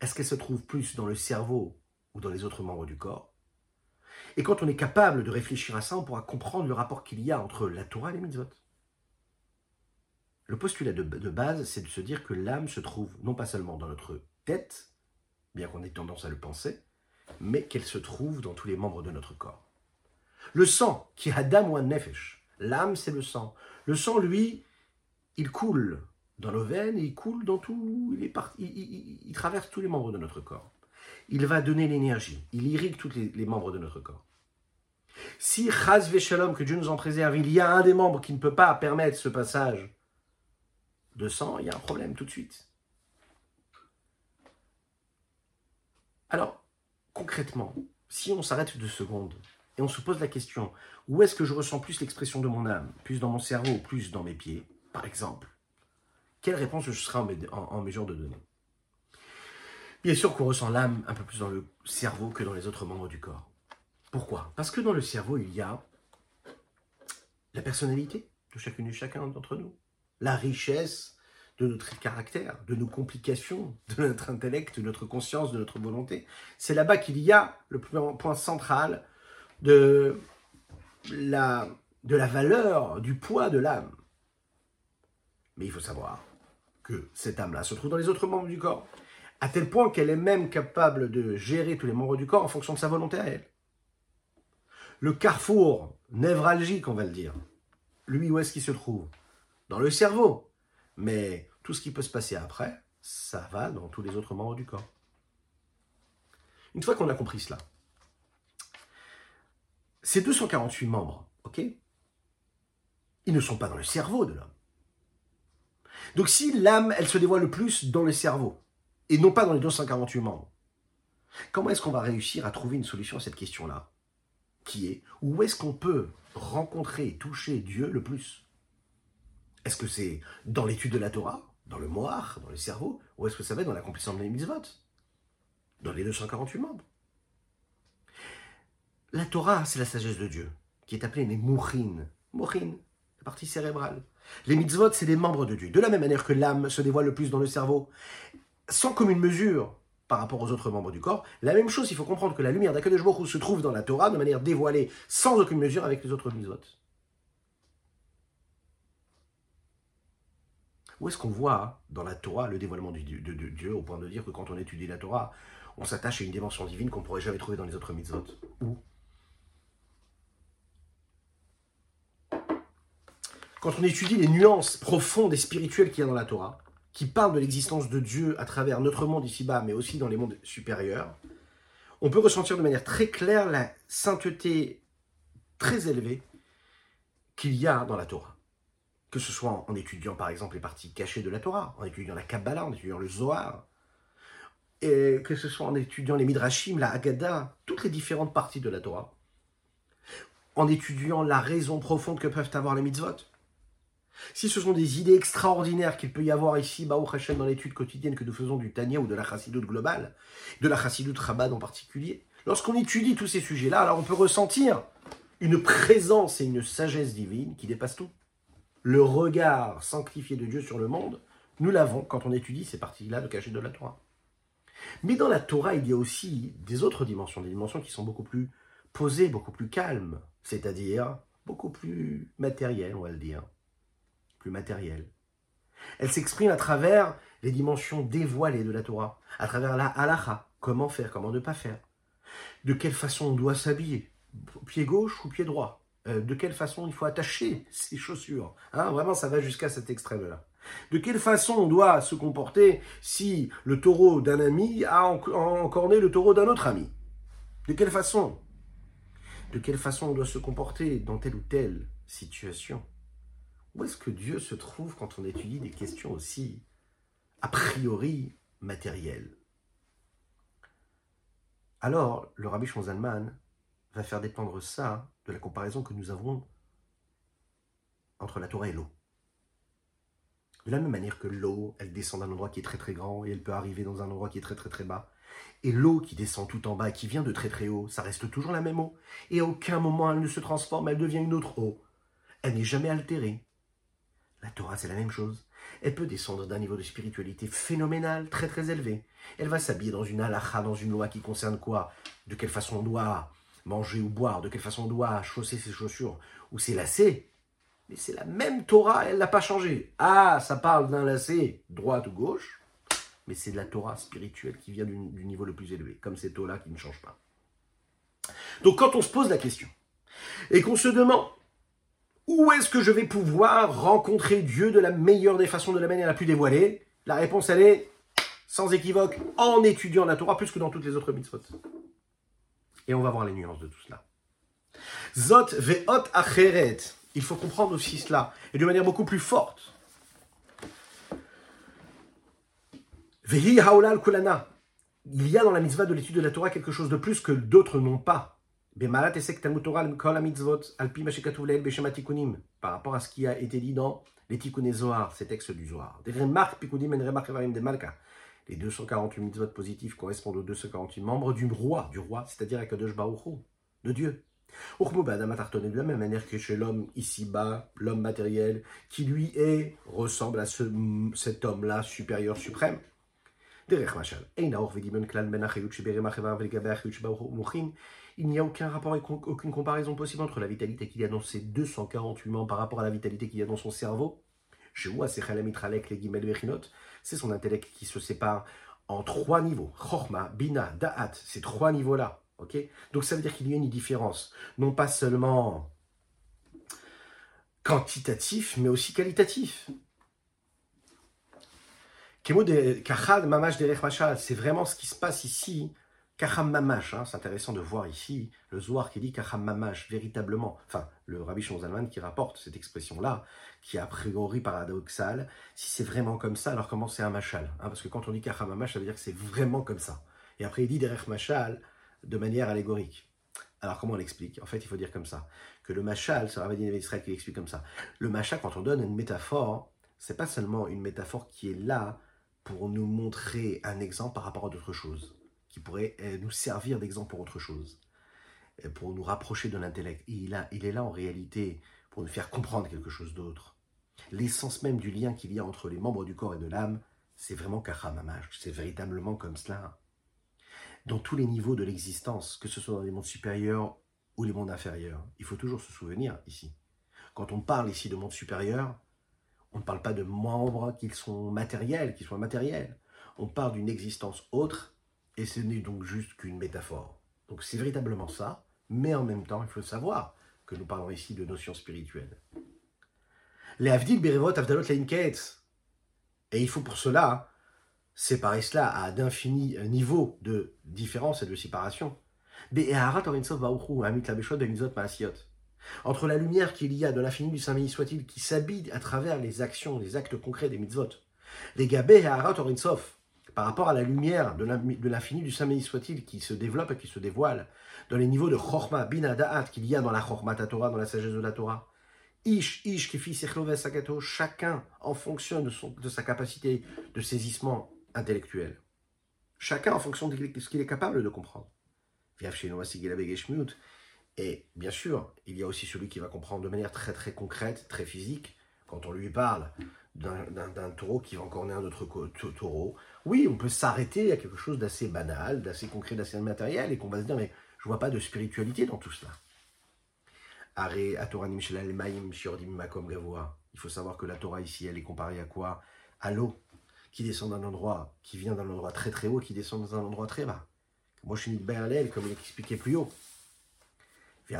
est-ce qu'elle se trouve plus dans le cerveau ou dans les autres membres du corps? Et quand on est capable de réfléchir à ça, on pourra comprendre le rapport qu'il y a entre la Torah et les mitzvot. Le postulat de, base, c'est de se dire que l'âme se trouve non pas seulement dans notre tête, bien qu'on ait tendance à le penser, mais qu'elle se trouve dans tous les membres de notre corps. Le sang, qui est Adam ou Nefesh, l'âme c'est le sang. Le sang, lui, il coule dans nos veines il coule dans tout, il, il, traverse tous les membres de notre corps. Il va donner l'énergie, il irrigue tous les, membres de notre corps. Si Chaz Veshalom, que Dieu nous en préserve, il y a un des membres qui ne peut pas permettre ce passage de sang, il y a un problème tout de suite. Alors, concrètement, si on s'arrête deux secondes et on se pose la question, où est-ce que je ressens plus l'expression de mon âme? Plus dans mon cerveau plus dans mes pieds, par exemple? Quelle réponse je serai en, mesure de donner? Bien sûr qu'on ressent l'âme un peu plus dans le cerveau que dans les autres membres du corps. Pourquoi? Parce que dans le cerveau, il y a la personnalité de chacune et chacun d'entre nous la richesse de notre caractère, de nos complications, de notre intellect, de notre conscience, de notre volonté. C'est là-bas qu'il y a le point central de la, de la valeur, du poids de l'âme. Mais il faut savoir que cette âme-là se trouve dans les autres membres du corps, à tel point qu'elle est même capable de gérer tous les membres du corps en fonction de sa volonté à elle. Le carrefour névralgique, on va le dire, lui, où est-ce qu'il se trouve? Dans le cerveau. Mais tout ce qui peut se passer après, ça va dans tous les autres membres du corps. Une fois qu'on a compris cela, ces 248 membres, ok Ils ne sont pas dans le cerveau de l'homme. Donc si l'âme, elle se dévoile le plus dans le cerveau, et non pas dans les 248 membres, comment est-ce qu'on va réussir à trouver une solution à cette question-là Qui est, où est-ce qu'on peut rencontrer et toucher Dieu le plus? Est-ce que c'est dans l'étude de la Torah, dans le moire, dans le cerveau, ou est-ce que ça va être dans l'accomplissement des mitzvot Dans les 248 membres? La Torah, c'est la sagesse de Dieu, qui est appelée les mouchines. Mouchines, la partie cérébrale. Les mitzvot, c'est des membres de Dieu. De la même manière que l'âme se dévoile le plus dans le cerveau, sans commune mesure par rapport aux autres membres du corps, la même chose, il faut comprendre que la lumière d'Akadosh Baruch se trouve dans la Torah de manière dévoilée, sans aucune mesure avec les autres mitzvot. Où est-ce qu'on voit dans la Torah le dévoilement de, Dieu au point de dire que quand on étudie la Torah, on s'attache à une dimension divine qu'on ne pourrait jamais trouver dans les autres mitzvot? Où? Quand on étudie les nuances profondes et spirituelles qu'il y a dans la Torah, qui parlent de l'existence de Dieu à travers notre monde ici-bas, mais aussi dans les mondes supérieurs, on peut ressentir de manière très claire la sainteté très élevée qu'il y a dans la Torah que ce soit en étudiant par exemple les parties cachées de la Torah, en étudiant la Kabbalah, en étudiant le Zohar, et que ce soit en étudiant les Midrashim, la Haggadah, toutes les différentes parties de la Torah, en étudiant la raison profonde que peuvent avoir les mitzvot. Si ce sont des idées extraordinaires qu'il peut y avoir ici, Baou Hashem, dans l'étude quotidienne que nous faisons du Tanya ou de la Chassidoute globale, de la Chassidoute Chabad en particulier, lorsqu'on étudie tous ces sujets-là, alors on peut ressentir une présence et une sagesse divine qui dépassent tout le regard sanctifié de Dieu sur le monde, nous l'avons quand on étudie ces parties-là de cachet de la Torah. Mais dans la Torah, il y a aussi des autres dimensions, des dimensions qui sont beaucoup plus posée, beaucoup plus calme, c'est-à-dire beaucoup plus matérielle, on va le dire, plus matérielle. Elle s'exprime à travers les dimensions dévoilées de la Torah, à travers la halacha, comment faire, comment ne pas faire, de quelle façon on doit s'habiller, pied gauche ou pied droit, euh, de quelle façon il faut attacher [laughs] ses chaussures. Hein, vraiment, ça va jusqu'à cet extrême-là. De quelle façon on doit se comporter si le taureau d'un ami a encorné le taureau d'un autre ami De quelle façon? De quelle façon on doit se comporter dans telle ou telle situation? Où est-ce que Dieu se trouve quand on étudie des questions aussi a priori matérielles? Alors, le rabbi Shonzalman va faire dépendre ça de la comparaison que nous avons entre la Torah et l'eau. De la même manière que l'eau, elle descend d'un endroit qui est très très grand et elle peut arriver dans un endroit qui est très très très bas. Et l'eau qui descend tout en bas qui vient de très très haut, ça reste toujours la même eau. Et à aucun moment elle ne se transforme, elle devient une autre eau. Elle n'est jamais altérée. La Torah, c'est la même chose. Elle peut descendre d'un niveau de spiritualité phénoménal, très très élevé. Elle va s'habiller dans une halakha, dans une loi qui concerne quoi? De quelle façon on doit manger ou boire, de quelle façon on doit chausser ses chaussures ou ses lacets. Mais c'est la même Torah, elle n'a pas changé. Ah, ça parle d'un lacet droite ou gauche, mais c'est de la Torah spirituelle qui vient du, niveau le plus élevé, comme cette eau-là qui ne change pas. Donc quand on se pose la question, et qu'on se demande, où est-ce que je vais pouvoir rencontrer Dieu de la meilleure des façons, de la manière la plus dévoilée? La réponse, elle est, sans équivoque, en étudiant la Torah plus que dans toutes les autres mitzvot. Et on va voir les nuances de tout cela. Zot ve'ot acheret il faut comprendre aussi cela, et de manière beaucoup plus forte. Vehi haolal kulana. Il y a dans la mitzvah de l'étude de la Torah quelque chose de plus que d'autres n'ont pas. Par rapport à ce qui a été dit dans les Tikkuné Zohar, ces textes du Zohar. Les 248 mitzvot positifs correspondent aux 248 membres du roi, du roi, c'est-à-dire à Kadosh Baruch de Dieu de la même manière que chez l'homme ici-bas, l'homme matériel, qui lui est, ressemble à cet homme-là supérieur suprême. Il n'y a aucun rapport et aucune comparaison possible entre la vitalité qu'il y a dans ses 248 membres par rapport à la vitalité qu'il y a dans son cerveau. C'est son intellect qui se sépare en trois niveaux. Chorma, Bina, Da'at, ces trois niveaux-là. Donc ça veut dire qu'il y a une différence, non pas seulement quantitatif, mais aussi qualitatif. C'est vraiment ce qui se passe ici. Kacham mamash, hein, c'est intéressant de voir ici le Zohar qui dit Kacham mamash, véritablement. Enfin, le Rabbi Shonzalman qui rapporte cette expression-là, qui est a priori paradoxale. Si c'est vraiment comme ça, alors comment c'est un machal hein, Parce que quand on dit Kacham mamash, ça veut dire que c'est vraiment comme ça. Et après, il dit derech machal, de manière allégorique. Alors comment on l'explique? En fait, il faut dire comme ça que le machal, c'est Rabbi Israël qui l'explique comme ça. Le machal, quand on donne une métaphore, c'est pas seulement une métaphore qui est là pour nous montrer un exemple par rapport à d'autres choses, qui pourrait euh, nous servir d'exemple pour autre chose, euh, pour nous rapprocher de l'intellect. Il, il est là en réalité pour nous faire comprendre quelque chose d'autre. L'essence même du lien qu'il y a entre les membres du corps et de l'âme, c'est vraiment Kachamamash, c'est véritablement comme cela dans tous les niveaux de l'existence, que ce soit dans les mondes supérieurs ou les mondes inférieurs. Il faut toujours se souvenir ici. Quand on parle ici de monde supérieur, on ne parle pas de membres qui sont matériels, qui soient matériels. On parle d'une existence autre, et ce n'est donc juste qu'une métaphore. Donc c'est véritablement ça, mais en même temps, il faut savoir que nous parlons ici de notions spirituelles. Les Avdil Berevot Avdalot Et il faut pour cela séparer cela à d'infinis niveaux de différence et de séparation. Entre la lumière qu'il y a de l'infini du Saint-Béni soit-il qui s'habille à travers les actions, les actes concrets des mitzvot. Les gabé par rapport à la lumière de l'infini du Saint-Béni soit-il qui se développe et qui se dévoile dans les niveaux de Chorma, Bina, Da'at qu'il y a dans la Chorma Torah, dans la sagesse de la Torah. Ish, Ish, Kifi, Sakato, chacun en fonction de, son, de sa capacité de saisissement intellectuel. Chacun en fonction de ce qu'il est capable de comprendre. Et bien sûr, il y a aussi celui qui va comprendre de manière très très concrète, très physique, quand on lui parle d'un taureau qui va encore naître un autre taureau. Oui, on peut s'arrêter à quelque chose d'assez banal, d'assez concret, d'assez matériel, et qu'on va se dire, mais Je vois pas de spiritualité dans tout cela. Il faut savoir que la Torah ici, elle est comparée à quoi? À l'eau qui descend d'un endroit, qui vient d'un endroit très très haut, qui descend dans un endroit très bas. Moi, je suis une comme il expliquait plus haut. Et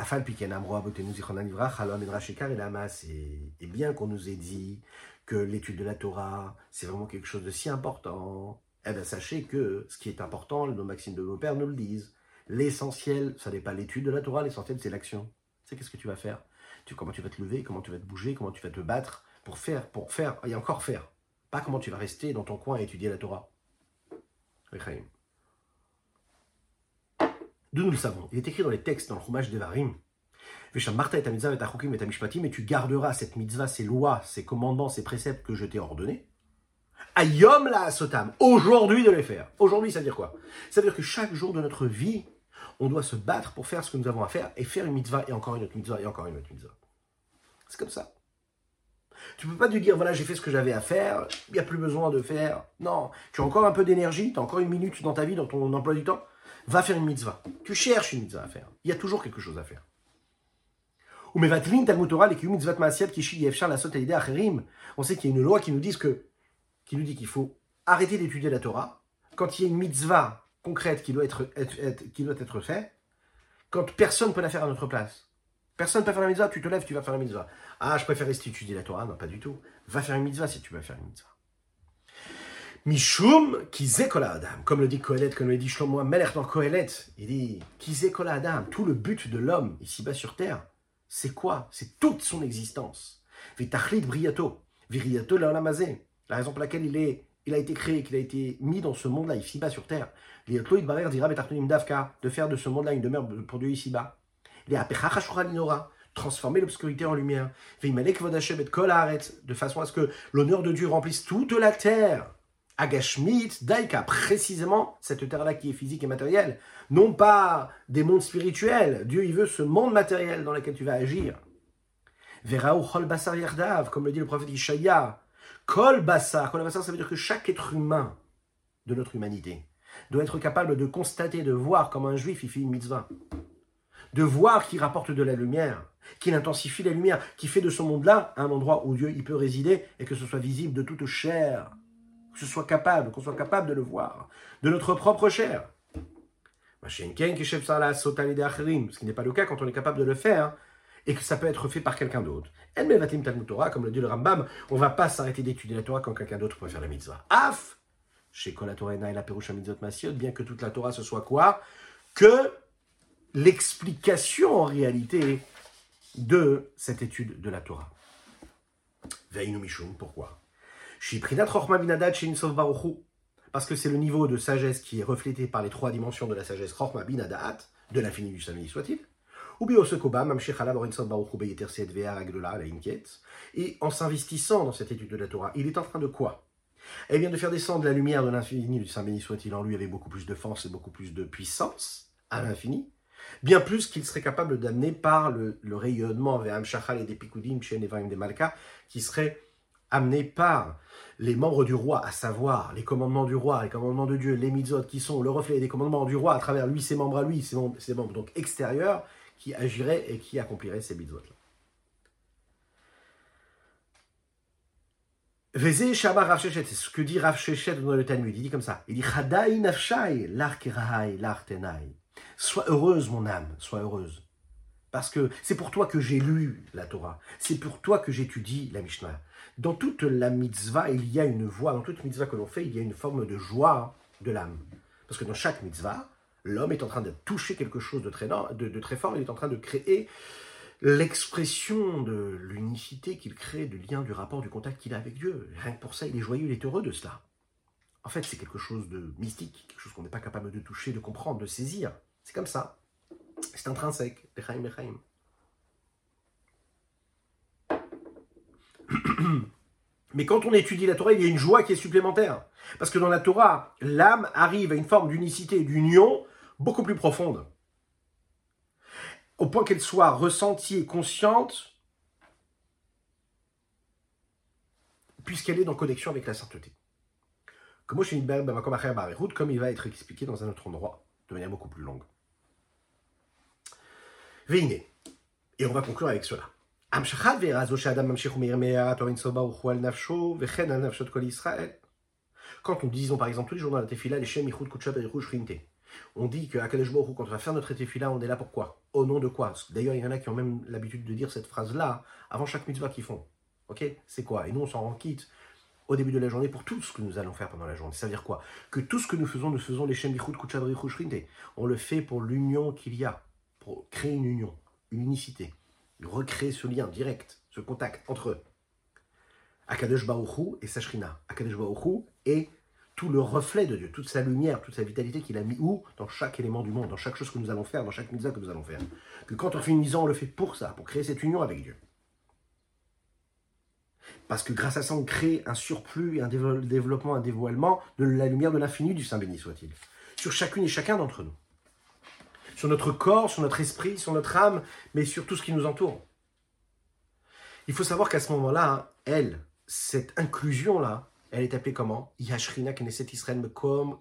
bien qu'on nous ait dit que l'étude de la Torah, c'est vraiment quelque chose de si important, eh bien sachez que ce qui est important, nos maximes de nos pères nous le disent. L'essentiel, ça n'est pas l'étude de la Torah, l'essentiel c'est l'action. C'est qu'est-ce que tu vas faire? Tu, Comment tu vas te lever, comment tu vas te bouger, comment tu vas te battre pour faire, pour faire, et encore faire? Pas comment tu vas rester dans ton coin et étudier la Torah. D'où nous le savons Il est écrit dans les textes, dans le Chumash Devarim. Et tu garderas cette mitzvah, ces lois, ces commandements, ces préceptes que je t'ai ordonnés. Ayom la sotam. Aujourd'hui de les faire. Aujourd'hui, ça veut dire quoi? Ça veut dire que chaque jour de notre vie, on doit se battre pour faire ce que nous avons à faire et faire une mitzvah et encore une autre mitzvah et encore une autre mitzvah. C'est comme ça. Tu peux pas te dire, voilà, j'ai fait ce que j'avais à faire, il n'y a plus besoin de faire. Non, tu as encore un peu d'énergie, tu as encore une minute dans ta vie, dans ton emploi du temps, va faire une mitzvah. Tu cherches une mitzvah à faire. Il y a toujours quelque chose à faire. On sait qu'il y a une loi qui nous dit que, qui nous dit qu'il faut arrêter d'étudier la Torah quand il y a une mitzvah concrète qui doit être, qui doit être faite, quand personne ne peut la faire à notre place. Personne ne peut faire la mitzvah, tu te lèves, tu vas faire la mitzvah. Ah, je préfère rester étudier la Torah. Non, pas du tout. Va faire une mitzvah si tu veux faire une mitzvah. Mishum kizekola adam. Comme le dit Kohelet, comme le dit Shlomo Melech dans Kohelet, il dit kizekola adam. Tout le but de l'homme ici-bas sur terre, c'est quoi? C'est toute son existence. Vitachlit briato. Viriato. La raison pour laquelle il, est, il a été créé, qu'il a été mis dans ce monde-là, ici-bas sur terre. Barer dira davka. De faire de ce monde-là une demeure pour Dieu ici-bas. Transformer l'obscurité en lumière. De façon à ce que l'honneur de Dieu remplisse toute la terre. Agashmit, Daika, précisément cette terre-là qui est physique et matérielle. Non pas des mondes spirituels. Dieu, il veut ce monde matériel dans lequel tu vas agir. Veraou chol basar yardav, comme le dit le prophète Ishaïa. Kol basar, kol basar, ça veut dire que chaque être humain de notre humanité doit être capable de constater, de voir comme un juif, il fait une mitzvah de voir qu'il rapporte de la lumière, qu'il intensifie la lumière, qui fait de ce monde-là un endroit où Dieu il peut résider et que ce soit visible de toute chair, que soit capable, qu'on soit capable de le voir, de notre propre chair. Ce qui n'est pas le cas quand on est capable de le faire et que ça peut être fait par quelqu'un d'autre. Comme le dit le Rambam, on ne va pas s'arrêter d'étudier la Torah quand quelqu'un d'autre peut faire la mitzvah. Af Chez la Torah et la bien que toute la Torah ce soit quoi? Que l'explication en réalité de cette étude de la Torah. pourquoi? Parce que c'est le niveau de sagesse qui est reflété par les trois dimensions de la sagesse de l'infini du samedi soit-il. Et en s'investissant dans cette étude de la Torah, il est en train de quoi? Eh bien, de faire descendre la lumière de l'infini du Saint béni soit-il en lui avec beaucoup plus de force et beaucoup plus de puissance à l'infini, bien plus qu'il serait capable d'amener par le, rayonnement vers Amshachal et des Pikudim chez Nevarim des Malka, qui serait amené par les membres du roi, à savoir les commandements du roi, les commandements de Dieu, les mitzvot, qui sont le reflet des commandements du roi à travers lui, ses membres à lui, ses membres, donc extérieurs, qui agiraient et qui accompliraient ces mitzvot-là. c'est ce que dit Rav dans le Talmud. Il dit comme ça. Il dit Chadai nafshai. Sois heureuse, mon âme, sois heureuse. Parce que c'est pour toi que j'ai lu la Torah. C'est pour toi que j'étudie la Mishnah. Dans toute la mitzvah, il y a une voix. Dans toute mitzvah que l'on fait, il y a une forme de joie de l'âme. Parce que dans chaque mitzvah, l'homme est en train de toucher quelque chose de très, de, très fort. Il est en train de créer l'expression de l'unicité qu'il crée, du lien, du rapport, du contact qu'il a avec Dieu. Rien que pour ça, il est joyeux, il est heureux de cela. En fait, c'est quelque chose de mystique, quelque chose qu'on n'est pas capable de toucher, de comprendre, de saisir. C'est comme ça. C'est intrinsèque. [clears throat] Mais quand on étudie la Torah, il y a une joie qui est supplémentaire. Parce que dans la Torah, l'âme arrive à une forme d'unicité, d'union beaucoup plus profonde. Au point qu'elle soit ressentie et consciente, puisqu'elle est en connexion avec la sainteté. Comme il va être expliqué dans un autre endroit, de manière beaucoup plus longue. Veine. Et on va conclure avec cela. Quand nous disons par exemple tous les jours dans la tefila, les Shem Yichud Shrinte, on dit qu'à Kadesh Baruch quand on va faire notre tefila, on est là pourquoi Au nom de quoi? D'ailleurs, il y en a qui ont même l'habitude de dire cette phrase-là avant chaque mitzvah qu'ils font. Ok? C'est quoi? Et nous, on s'en rend quitte au début de la journée pour tout ce que nous allons faire pendant la journée. Ça veut dire quoi? Que tout ce que nous faisons, nous faisons les Shem Yichud Shrinte. On le fait pour l'union qu'il y a, pour créer une union, une unicité, recréer ce lien direct, ce contact entre eux. Akadosh et Sashrina. Akadosh Baruchou est tout le reflet de Dieu, toute sa lumière, toute sa vitalité qu'il a mis où? Dans chaque élément du monde, dans chaque chose que nous allons faire, dans chaque mitzvah que nous allons faire. Que quand on fait une mitzvah, on le fait pour ça, pour créer cette union avec Dieu. Parce que grâce à ça, on crée un surplus, un développement, un dévoilement de la lumière de l'infini du Saint béni soit-il. Sur chacune et chacun d'entre nous. Sur notre corps, sur notre esprit, sur notre âme, mais sur tout ce qui nous entoure. Il faut savoir qu'à ce moment-là, elle, cette inclusion-là, elle est appelée comment? Yashrina Knesset Israël, comme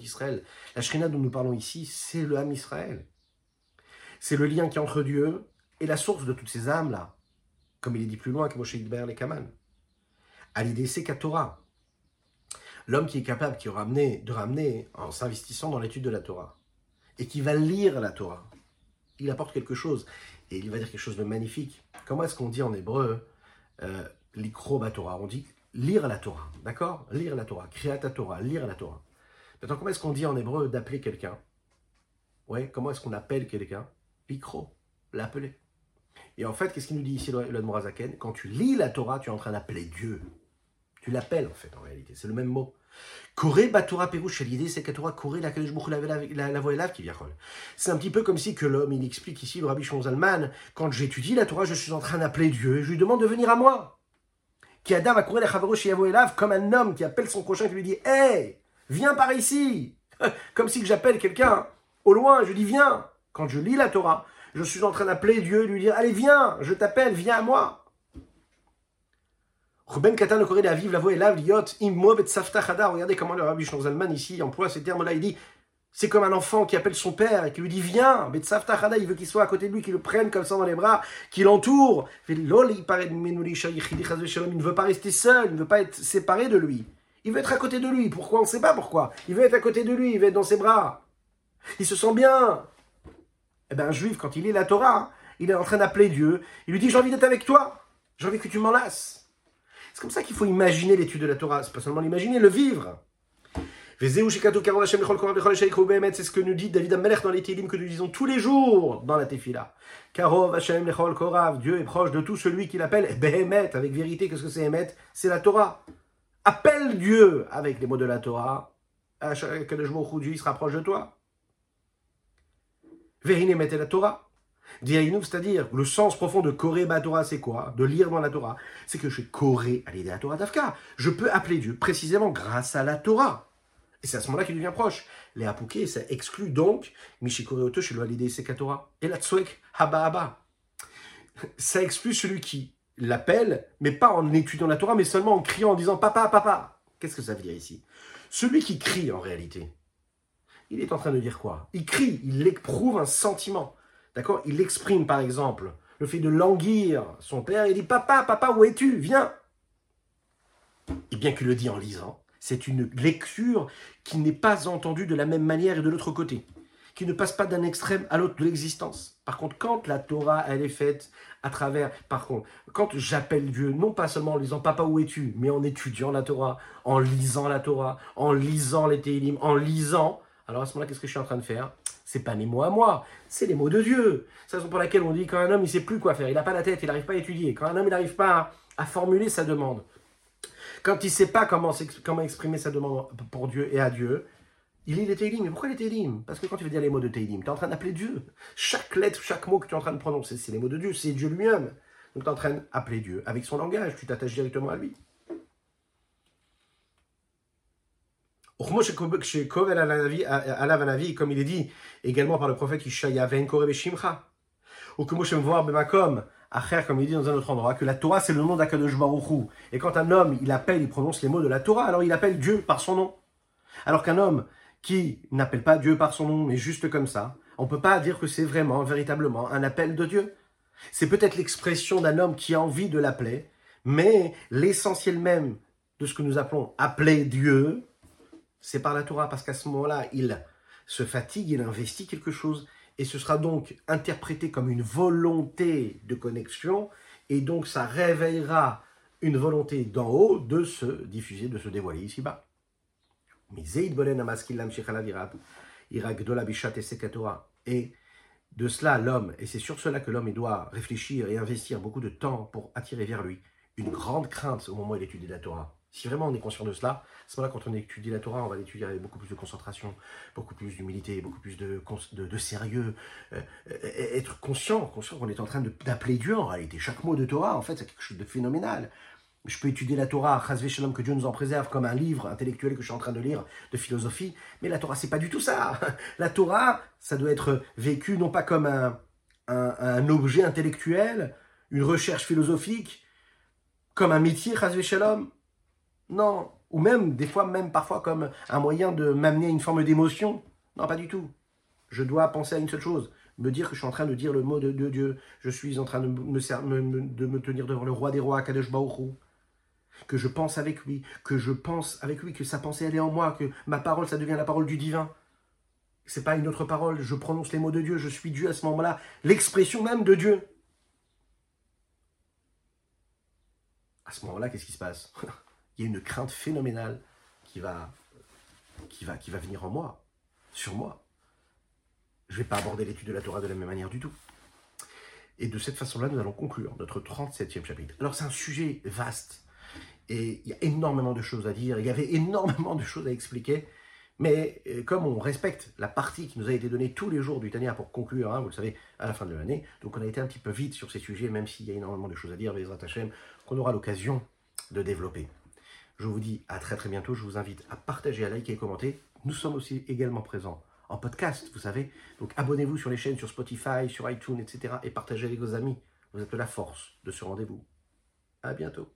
Israël. La Shrina dont nous parlons ici, c'est le âme Israël. C'est le lien qui est entre Dieu et la source de toutes ces âmes-là. Comme il est dit plus loin que Moshe Idber les Kaman. À l'idée, c'est Torah. L'homme qui est capable qui ramener, de ramener en s'investissant dans l'étude de la Torah et qui va lire la Torah, il apporte quelque chose et il va dire quelque chose de magnifique. Comment est-ce qu'on dit en hébreu euh, Torah? On dit lire la Torah, d'accord? Lire la Torah, créer ta Torah, lire la Torah. Maintenant, comment est-ce qu'on dit en hébreu d'appeler quelqu'un? Ouais, comment est-ce qu'on appelle quelqu'un? Likro, l'appeler. Et en fait, qu'est-ce qu'il nous dit ici le Quand tu lis la Torah, tu es en train d'appeler Dieu. Tu l'appelles en fait, en réalité. C'est le même mot. Koré Batora Perouche, l'idée c'est Torah Koré la la, la voix est qui vient. C'est un petit peu comme si que l'homme, il explique ici, le rabbi Shonzalman, quand j'étudie la Torah, je suis en train d'appeler Dieu et je lui demande de venir à moi qui Adam a couru les comme un homme qui appelle son prochain qui lui dit Hey, viens par ici [laughs] Comme si j'appelle quelqu'un au loin, je dis Viens Quand je lis la Torah, je suis en train d'appeler Dieu et lui dire Allez, viens, je t'appelle, viens à moi Katan le de Aviv, la voix est là, liot, Regardez comment le Rabbi Shonzalman ici emploie ces termes-là. Il dit c'est comme un enfant qui appelle son père et qui lui dit Viens, il veut qu'il soit à côté de lui, qu'il le prenne comme ça dans les bras, qu'il l'entoure. Il ne veut pas rester seul, il ne veut pas être séparé de lui. Il veut être à côté de lui. Pourquoi? On ne sait pas pourquoi. Il veut être à côté de lui, il veut être dans ses bras. Il se sent bien. Eh bien, un juif, quand il lit la Torah, il est en train d'appeler Dieu. Il lui dit J'ai envie d'être avec toi. J'ai envie que tu m'en lasses. C'est comme ça qu'il faut imaginer l'étude de la Torah. C'est pas seulement l'imaginer, le vivre. C'est ce que nous dit David Amelech dans les Télim que nous disons tous les jours dans la Tefila. Karov Hashem Korav, Dieu est proche de tout celui qui l'appelle Behemet, avec vérité. Qu'est-ce que c'est Emet C'est la Torah. Appelle Dieu avec les mots de la Torah. Que le jour il se rapproche de toi. Et la Torah. C'est-à-dire, le sens profond de Koré Torah, c'est quoi? De lire dans la Torah. C'est que je suis Koré à l'idée de la Torah d'Afka. Je peux appeler Dieu précisément grâce à la Torah. Et c'est à ce moment-là qu'il devient proche. Les Apouké, ça exclut donc Mishikoreoto chez l'idée Sekatora. Et la Tsoek Haba Haba. Ça exclut celui qui l'appelle, mais pas en étudiant la Torah, mais seulement en criant, en disant Papa, papa. Qu'est-ce que ça veut dire ici? Celui qui crie en réalité, il est en train de dire quoi? Il crie, il éprouve un sentiment. D'accord? Il exprime par exemple le fait de languir son père, il dit Papa, papa, où es-tu? Viens Et bien qu'il le dit en lisant, c'est une lecture qui n'est pas entendue de la même manière et de l'autre côté, qui ne passe pas d'un extrême à l'autre de l'existence. Par contre, quand la Torah, elle est faite à travers, par contre, quand j'appelle Dieu, non pas seulement en disant Papa, où es-tu mais en étudiant la Torah, en lisant la Torah, en lisant les Télim, en lisant, alors à ce moment-là, qu'est-ce que je suis en train de faire? C'est pas mes mots à moi, c'est les mots de Dieu. C'est la raison pour laquelle on dit quand un homme il sait plus quoi faire, il n'a pas la tête, il n'arrive pas à étudier. Quand un homme il n'arrive pas à formuler sa demande, quand il ne sait pas comment, comment exprimer sa demande pour Dieu et à Dieu, il lit les Teilim. Mais pourquoi les Teilim Parce que quand tu veux dire les mots de Teilim, tu es en train d'appeler Dieu. Chaque lettre, chaque mot que tu es en train de prononcer, c'est les mots de Dieu, c'est Dieu lui-même. Donc tu es en train d'appeler Dieu avec son langage, tu t'attaches directement à lui. Comme il est dit également par le prophète Ishaya, ou que Moshe Bemakom, comme il dit dans un autre endroit, que la Torah c'est le nom d'Akadosh. Et quand un homme, il appelle, il prononce les mots de la Torah, alors il appelle Dieu par son nom. Alors qu'un homme qui n'appelle pas Dieu par son nom, mais juste comme ça, On ne peut pas dire que c'est vraiment, véritablement un appel de Dieu. C'est peut-être l'expression d'un homme qui a envie de l'appeler, mais l'essentiel même de ce que nous appelons appeler Dieu, c'est par la Torah, parce qu'à ce moment-là, il se fatigue, il investit quelque chose, et ce sera donc interprété comme une volonté de connexion, et donc ça réveillera une volonté d'en haut de se diffuser, de se dévoiler ici-bas. Et de cela, l'homme, et c'est sur cela que l'homme doit réfléchir et investir beaucoup de temps pour attirer vers lui une grande crainte au moment où il étudie la Torah. Si vraiment on est conscient de cela, à ce moment-là, quand on étudie la Torah, on va l'étudier avec beaucoup plus de concentration, beaucoup plus d'humilité, beaucoup plus de, de, sérieux. Euh, euh, être conscient, conscient qu'on est en train d'appeler Dieu en réalité. Chaque mot de Torah, en fait, c'est quelque chose de phénoménal. Je peux étudier la Torah, Shalom, que Dieu nous en préserve, comme un livre intellectuel que je suis en train de lire de philosophie. Mais la Torah, c'est pas du tout ça. [laughs] La Torah, ça doit être vécu non pas comme un, un, objet intellectuel, une recherche philosophique, comme un métier, Shalom. Non. Ou même, des fois, même parfois comme un moyen de m'amener à une forme d'émotion. Non, pas du tout. Je dois penser à une seule chose. Me dire que je suis en train de dire le mot de, Dieu. Je suis en train de me, tenir devant le roi des rois, Kadesh Baruch que je pense avec lui, que je pense avec lui, que sa pensée elle est en moi, que ma parole ça devient la parole du divin. C'est pas une autre parole, je prononce les mots de Dieu, je suis Dieu à ce moment-là, l'expression même de Dieu. À ce moment-là, qu'est-ce qui se passe? [laughs] Il y a une crainte phénoménale qui va, qui va, qui va venir en moi, sur moi. Je ne vais pas aborder l'étude de la Torah de la même manière du tout. Et de cette façon-là, nous allons conclure notre 37e chapitre. Alors c'est un sujet vaste. Et il y a énormément de choses à dire, il y avait énormément de choses à expliquer. Mais euh, comme on respecte la partie qui nous a été donnée tous les jours du Tania pour conclure, hein, vous le savez, à la fin de l'année, donc on a été un petit peu vite sur ces sujets, même s'il y a énormément de choses à dire, les Hashem, qu'on aura l'occasion de développer. Je vous dis à très très bientôt, je vous invite à partager, à liker et commenter. Nous sommes aussi également présents en podcast, vous savez. Donc abonnez-vous sur les chaînes, sur Spotify, sur iTunes, etc. et partagez avec vos amis. Vous êtes la force de ce rendez-vous. À bientôt.